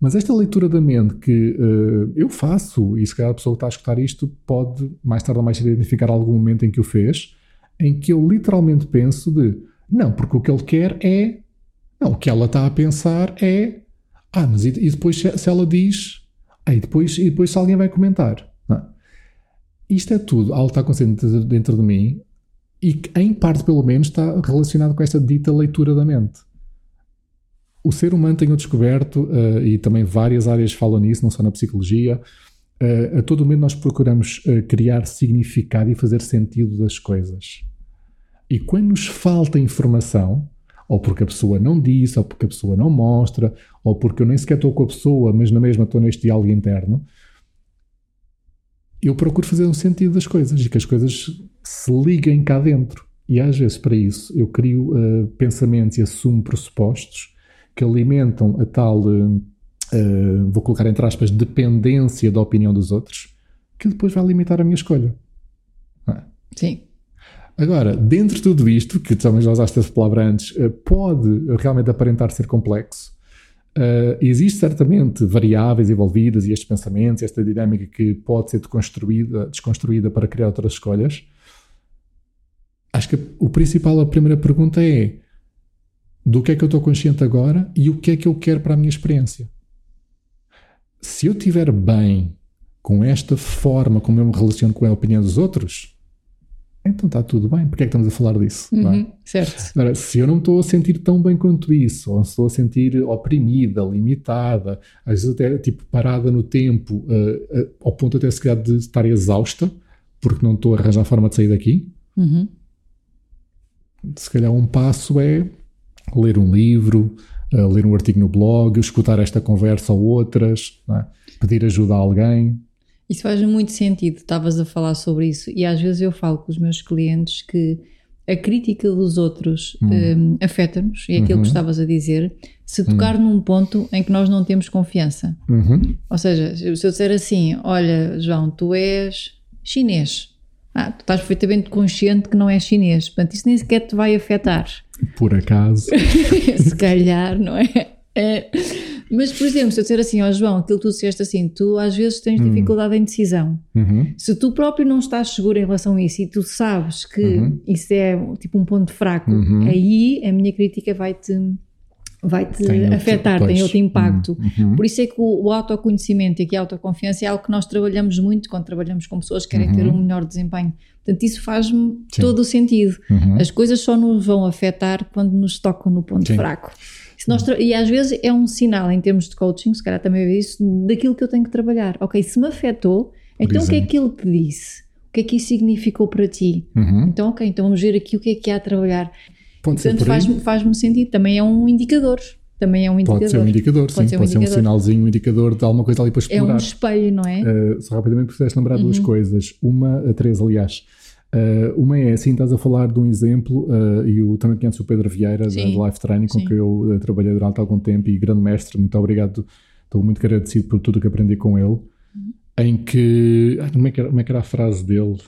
S2: Mas esta leitura da mente que uh, eu faço, e se calhar a pessoa que está a escutar isto pode mais tarde ou mais identificar algum momento em que o fez, em que eu literalmente penso de não, porque o que ele quer é. Não, o que ela está a pensar é. Ah, mas e, e depois se, se, ela diz. Ah, e depois, e depois se alguém vai comentar. Não. Isto é tudo, algo está acontecendo dentro de mim e em parte, pelo menos, está relacionado com esta dita leitura da mente o ser humano tem descoberto, uh, e também várias áreas falam nisso, não só na psicologia, uh, a todo momento nós procuramos uh, criar significado e fazer sentido das coisas. E quando nos falta informação, ou porque a pessoa não disse, ou porque a pessoa não mostra, ou porque eu nem sequer estou com a pessoa, mas na mesma estou neste diálogo interno, eu procuro fazer um sentido das coisas e que as coisas se liguem cá dentro. E às vezes, para isso, eu crio uh, pensamentos e assumo pressupostos que alimentam a tal, uh, uh, vou colocar entre aspas, dependência da opinião dos outros, que depois vai limitar a minha escolha.
S1: É? Sim.
S2: Agora, dentro de tudo isto, que também já usaste essa palavra antes, uh, pode realmente aparentar ser complexo. Uh, existe certamente variáveis envolvidas e estes pensamentos, esta dinâmica que pode ser desconstruída, desconstruída para criar outras escolhas. Acho que o principal, a primeira pergunta é: do que é que eu estou consciente agora e o que é que eu quero para a minha experiência. Se eu estiver bem com esta forma como eu me relaciono com a opinião dos outros, então está tudo bem, porque é que estamos a falar disso?
S1: Uhum,
S2: é?
S1: Certo.
S2: Agora, se eu não estou a sentir tão bem quanto isso, ou se estou a sentir oprimida, limitada, às vezes até tipo parada no tempo, uh, uh, ao ponto até se calhar de estar exausta, porque não estou a arranjar forma de sair daqui,
S1: Uhum.
S2: se calhar um passo é ler um livro, uh, ler um artigo no blog, escutar esta conversa ou outras, é? pedir ajuda a alguém.
S1: Isso faz muito sentido, estavas a falar sobre isso, e às vezes eu falo com os meus clientes que a crítica dos outros um, afeta-nos, e é aquilo
S2: Uhum.
S1: que estavas a dizer, se tocar num ponto em que nós não temos confiança.
S2: Uhum.
S1: Ou seja, se eu disser assim, olha, João, tu és chinês. Ah, tu estás perfeitamente consciente que não és chinês, portanto isso nem sequer te vai afetar.
S2: Por acaso.
S1: se calhar, não é? É. Mas, por exemplo, se eu disser assim, ó João, aquilo que tu disseste assim, tu às vezes tens dificuldade em decisão.
S2: Uhum.
S1: Se tu próprio não estás seguro em relação a isso e tu sabes que
S2: Uhum.
S1: isso é tipo um ponto fraco,
S2: Uhum.
S1: aí a minha crítica vai-te vai-te
S2: outro-
S1: afetar, tem outro impacto.
S2: Uhum.
S1: Por isso é que o, o autoconhecimento e a autoconfiança é algo que nós trabalhamos muito quando trabalhamos com pessoas que querem ter um melhor desempenho. Portanto, isso faz-me
S2: Uhum.
S1: Todo o sentido.
S2: Uhum.
S1: As coisas só nos vão afetar quando nos tocam no ponto
S2: Sim.
S1: fraco. Nós e às vezes é um sinal em termos de coaching, se calhar também é isso, daquilo que eu tenho que trabalhar. Ok, se me afetou, então o que é que ele te disse? O que é que isso significou para ti?
S2: Uhum.
S1: Então, ok, então vamos ver aqui o que é que há a trabalhar.
S2: Pode
S1: Portanto, faz-me faz-me sentido. Também é um indicador. Também é um indicador.
S2: Pode ser um indicador, sim.
S1: ser um
S2: pode ser um
S1: indicador.
S2: sinalzinho, um indicador de alguma coisa ali para
S1: É
S2: explorar.
S1: um espelho, não é?
S2: Uh, só rapidamente precisaste lembrar
S1: Uhum.
S2: duas coisas. Uma, a três, aliás. Uh, uma é assim, estás a falar de um exemplo, uh, e o, também conheces o Pedro Vieira, da
S1: Sim.
S2: de Life Training, com
S1: Sim.
S2: que eu uh, trabalhei durante algum tempo, e grande mestre, muito obrigado, estou muito agradecido por tudo que aprendi com ele. Em que. ah, Como é que, era, como é que era a frase dele?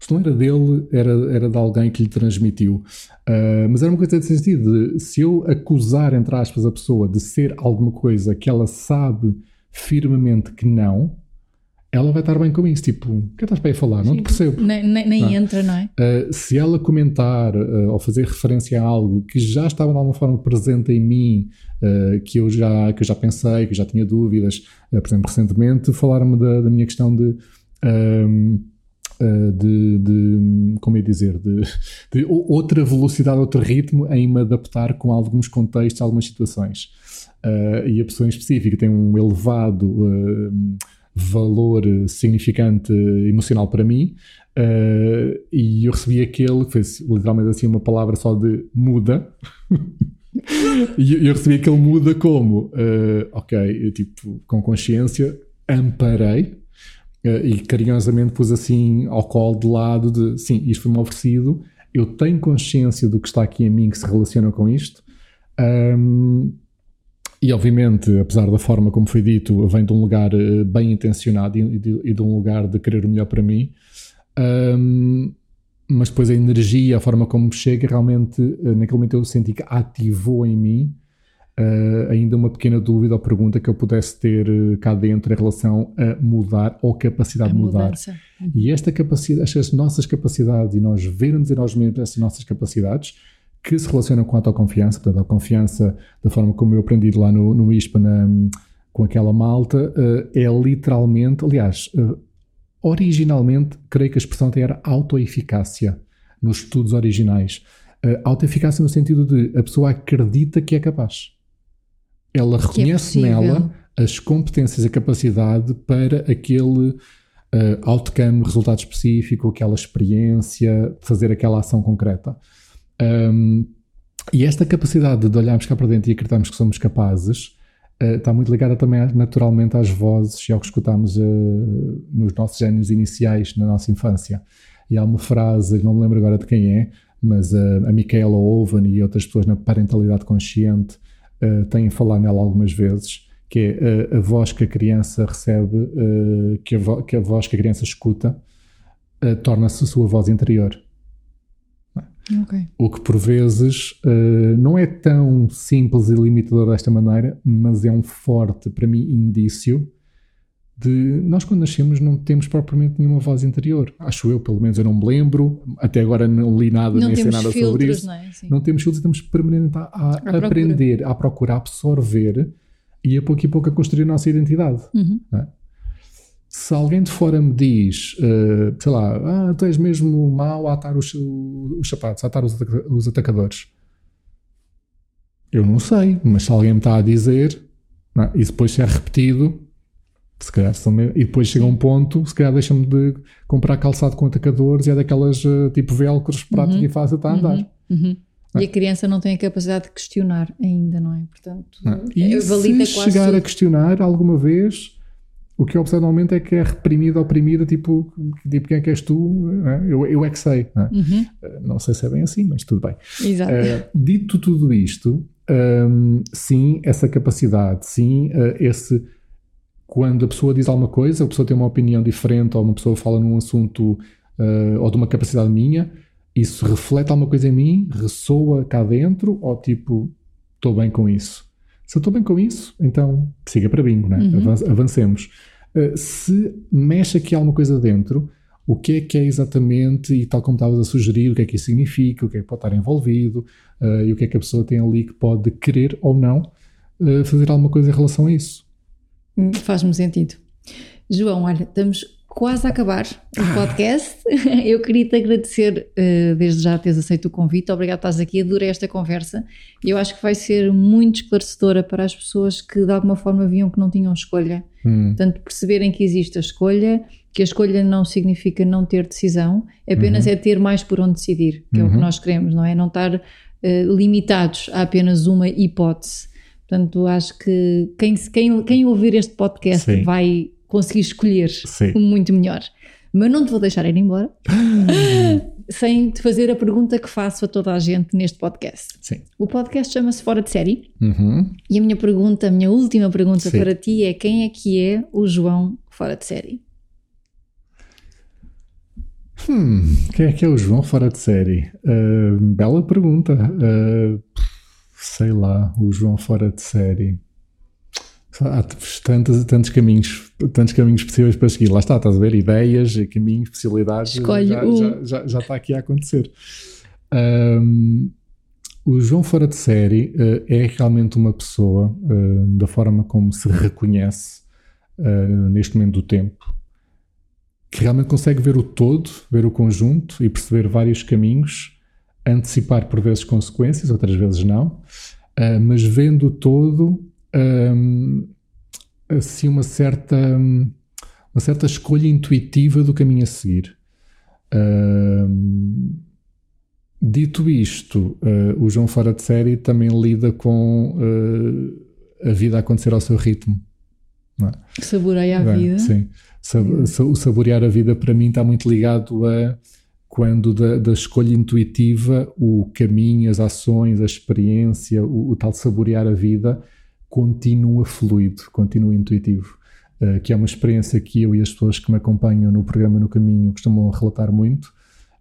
S2: Se não era dele, era, era de alguém que lhe transmitiu. Uh, mas era uma coisa desse sentido: de, se eu acusar, entre aspas, a pessoa de ser alguma coisa que ela sabe firmemente que não, ela vai estar bem com isso. Tipo, o que estás para aí falar? Não te percebo.
S1: Nem, nem- nem
S2: Não.
S1: entra, não é?
S2: Uh, se ela comentar uh, ou fazer referência a algo que já estava de alguma forma presente em mim, uh, que, eu já, que eu já pensei, que eu já tinha dúvidas, por exemplo, recentemente falaram-me da, da minha questão de. uh, de, de- como ia dizer, de, de outra velocidade, outro ritmo em me adaptar com alguns contextos, algumas situações. E a pessoa em específico tem um elevado valor uh, significante uh, emocional para mim, uh, e eu recebi aquele que foi literalmente assim uma palavra só de muda. e eu- recebi aquele muda como, uh, ok, eu, tipo, com consciência, amparei. Uh, e carinhosamente pus assim ao colo de lado de sim, isto foi-me oferecido, eu tenho consciência do que está aqui em mim que se relaciona com isto. Um, e obviamente, apesar da forma como foi dito, vem de um lugar eh, bem intencionado e de, e de um lugar de querer o melhor para mim. Um, mas depois a energia, a forma como chega, realmente, eh, naquele momento eu senti que ativou em mim eh, ainda uma pequena dúvida ou pergunta que eu pudesse ter cá dentro em relação a mudar ou capacidade
S1: A
S2: de mudar.
S1: mudança.
S2: E esta capacidade, estas nossas capacidades e nós vermos em nós mesmos essas nossas capacidades que se relacionam com a autoconfiança, portanto, a confiança da forma como eu aprendi lá no, no ISPA na- com aquela malta, eh, é literalmente, aliás, eh, originalmente, creio que a expressão até era autoeficácia nos estudos originais. Uh, autoeficácia no sentido de a pessoa acredita que é capaz. Ela
S1: Que é
S2: reconhece
S1: possível.
S2: nela as competências a capacidade para aquele uh, outcome, resultado específico, aquela experiência, fazer aquela ação concreta. Um, e esta capacidade de olharmos cá para dentro e acreditarmos que somos capazes uh, está muito ligada também naturalmente às vozes e ao que escutamos uh, nos nossos génios iniciais na nossa infância. E há uma frase, não me lembro agora de quem é, mas uh, a Michaela Owen e outras pessoas na parentalidade consciente uh, têm falado nela algumas vezes, que é a voz que a criança recebe, que, a que a voz que a criança escuta, torna-se a sua voz interior.
S1: Ok.
S2: O que por vezes eh, não é tão simples e limitador desta maneira, mas é um forte, para mim, indício de nós, quando nascemos, não temos propriamente nenhuma voz interior. Acho eu, pelo menos eu não me lembro, até agora não li nada,
S1: Não
S2: nem sei nada sobre
S1: filtros,
S2: isso.
S1: não é?
S2: Não temos filtros, estamos permanentemente a, a
S1: procura.
S2: aprender, a procurar, a absorver e a pouco e pouco a construir a nossa identidade.
S1: Uhum.
S2: Se alguém de fora me diz, uh, sei lá, ah, tu és mesmo mau a atar os, os sapatos, a atar os, os atacadores, eu não sei, mas se alguém me está a dizer, não, e depois se é repetido, se calhar são, e depois chega um ponto, se calhar deixa-me de comprar calçado com atacadores e é daquelas uh, tipo velcros prático uhum. e fácil para andar. Uhum.
S1: Uhum. E a criança não tem a capacidade de questionar ainda, não é? Portanto,
S2: não. E é, se chegar tudo. a questionar alguma vez, o que eu observo normalmente é que é reprimido, oprimida, tipo, tipo quem é que és tu? É? Eu, eu é que sei. Não, é? uhum. Eh, não, sei se é bem assim, mas tudo bem.
S1: Exato. Uh,
S2: dito tudo isto, um, sim, essa capacidade, sim, uh, esse. Quando a pessoa diz alguma coisa, a pessoa tem uma opinião diferente, ou uma pessoa fala num assunto uh, ou de uma capacidade minha, isso reflete alguma coisa em mim, ressoa cá dentro, ou tipo, estou bem com isso. Se eu estou bem com isso, então siga para bingo, né? Uhum. avancemos. Uh, se mexe aqui alguma coisa dentro, o que é que é exatamente, e tal como estavas a sugerir, o que é que isso significa, o que é que pode estar envolvido, uh, e o que é que a pessoa tem ali que pode querer ou não uh, fazer alguma coisa em relação a isso.
S1: Hum, faz-me sentido. João, olha, estamos quase a acabar o ah. podcast. Eu queria te agradecer uh, desde já teres aceito o convite. Obrigado por estás aqui. Adorei esta conversa. Eu acho que vai ser muito esclarecedora para as pessoas que de alguma forma viam que não tinham escolha. Hum. Portanto, perceberem que existe a escolha, que a escolha não significa não ter decisão, apenas uhum. é ter mais por onde decidir, que uhum. é o que uhum. nós queremos, não é? Não estar uh, limitados a apenas uma hipótese. Portanto, acho que quem, quem, quem ouvir este podcast Sim. vai conseguir escolher Sim. muito melhor. Mas não te vou deixar ir embora sem te fazer a pergunta que faço a toda a gente neste podcast.
S2: Sim.
S1: O podcast chama-se Fora de Série
S2: uhum.
S1: e a minha pergunta, a minha última pergunta Sim. para ti é: quem é que é o João fora de série?
S2: Hum, quem é que é o João fora de série? Uh, bela pergunta. Uh, sei lá, o João fora de série. Há tantos, tantos caminhos, tantos caminhos possíveis para seguir. Lá está, estás a ver? Ideias, caminhos, possibilidades.
S1: Escolhe
S2: já,
S1: um.
S2: já, já, já, está aqui a acontecer. Um, o João Fora de Série uh, é realmente uma pessoa, uh, da forma como se reconhece uh, neste momento do tempo, que realmente consegue ver o todo, ver o conjunto e perceber vários caminhos, antecipar por vezes consequências, outras vezes não, mas vendo o todo assim uma certa uma certa escolha intuitiva do caminho a seguir. Dito isto, uh, o João fora de série também lida com uh, a vida a acontecer ao seu ritmo.
S1: É? Saboreia a é, vida.
S2: Sim. O saborear a vida para mim está muito ligado a quando da, da, escolha intuitiva o caminho, as ações, a experiência, o, o tal saborear a vida continua fluido, continua intuitivo. Uh, que é uma experiência que eu e as pessoas que me acompanham no programa No Caminho costumam relatar muito.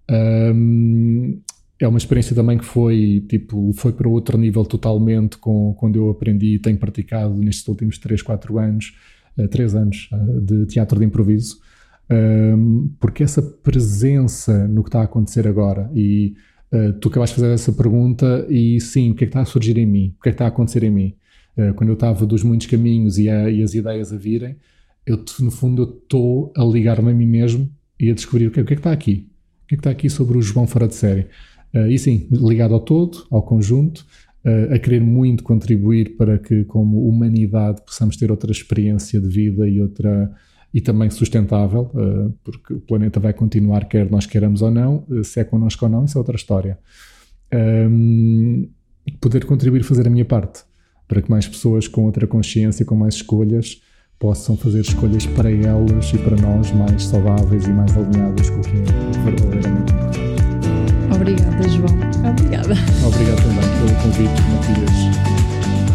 S2: Um, é uma experiência também que foi tipo foi para outro nível totalmente com quando eu aprendi e tenho praticado nestes últimos 3, 4 anos, uh, 3 anos uh, de teatro de improviso, porque essa presença no que está a acontecer agora e tu acabaste de fazer essa pergunta e sim, o que é que está a surgir em mim? O que é que está a acontecer em mim? Eh, quando eu estava dos muitos caminhos e, a, e, as ideias a virem, eu, no fundo, estou a ligar-me a mim mesmo e a descobrir o que, o que é que está aqui. O que é que está aqui sobre o João fora de série. Uh, e sim, ligado ao todo, ao conjunto, uh, a querer muito contribuir para que, como humanidade, possamos ter outra experiência de vida e outra e também sustentável, uh, porque o planeta vai continuar, quer nós queiramos ou não, se é connosco ou não, isso é outra história. Um, poder contribuir, fazer a minha parte para que mais pessoas com outra consciência, com mais escolhas, possam fazer escolhas para elas e para nós mais saudáveis e mais alinhadas com o que é verdadeiramente importante.
S1: Obrigada, João. Obrigada.
S2: Obrigado também pelo convite, Matias.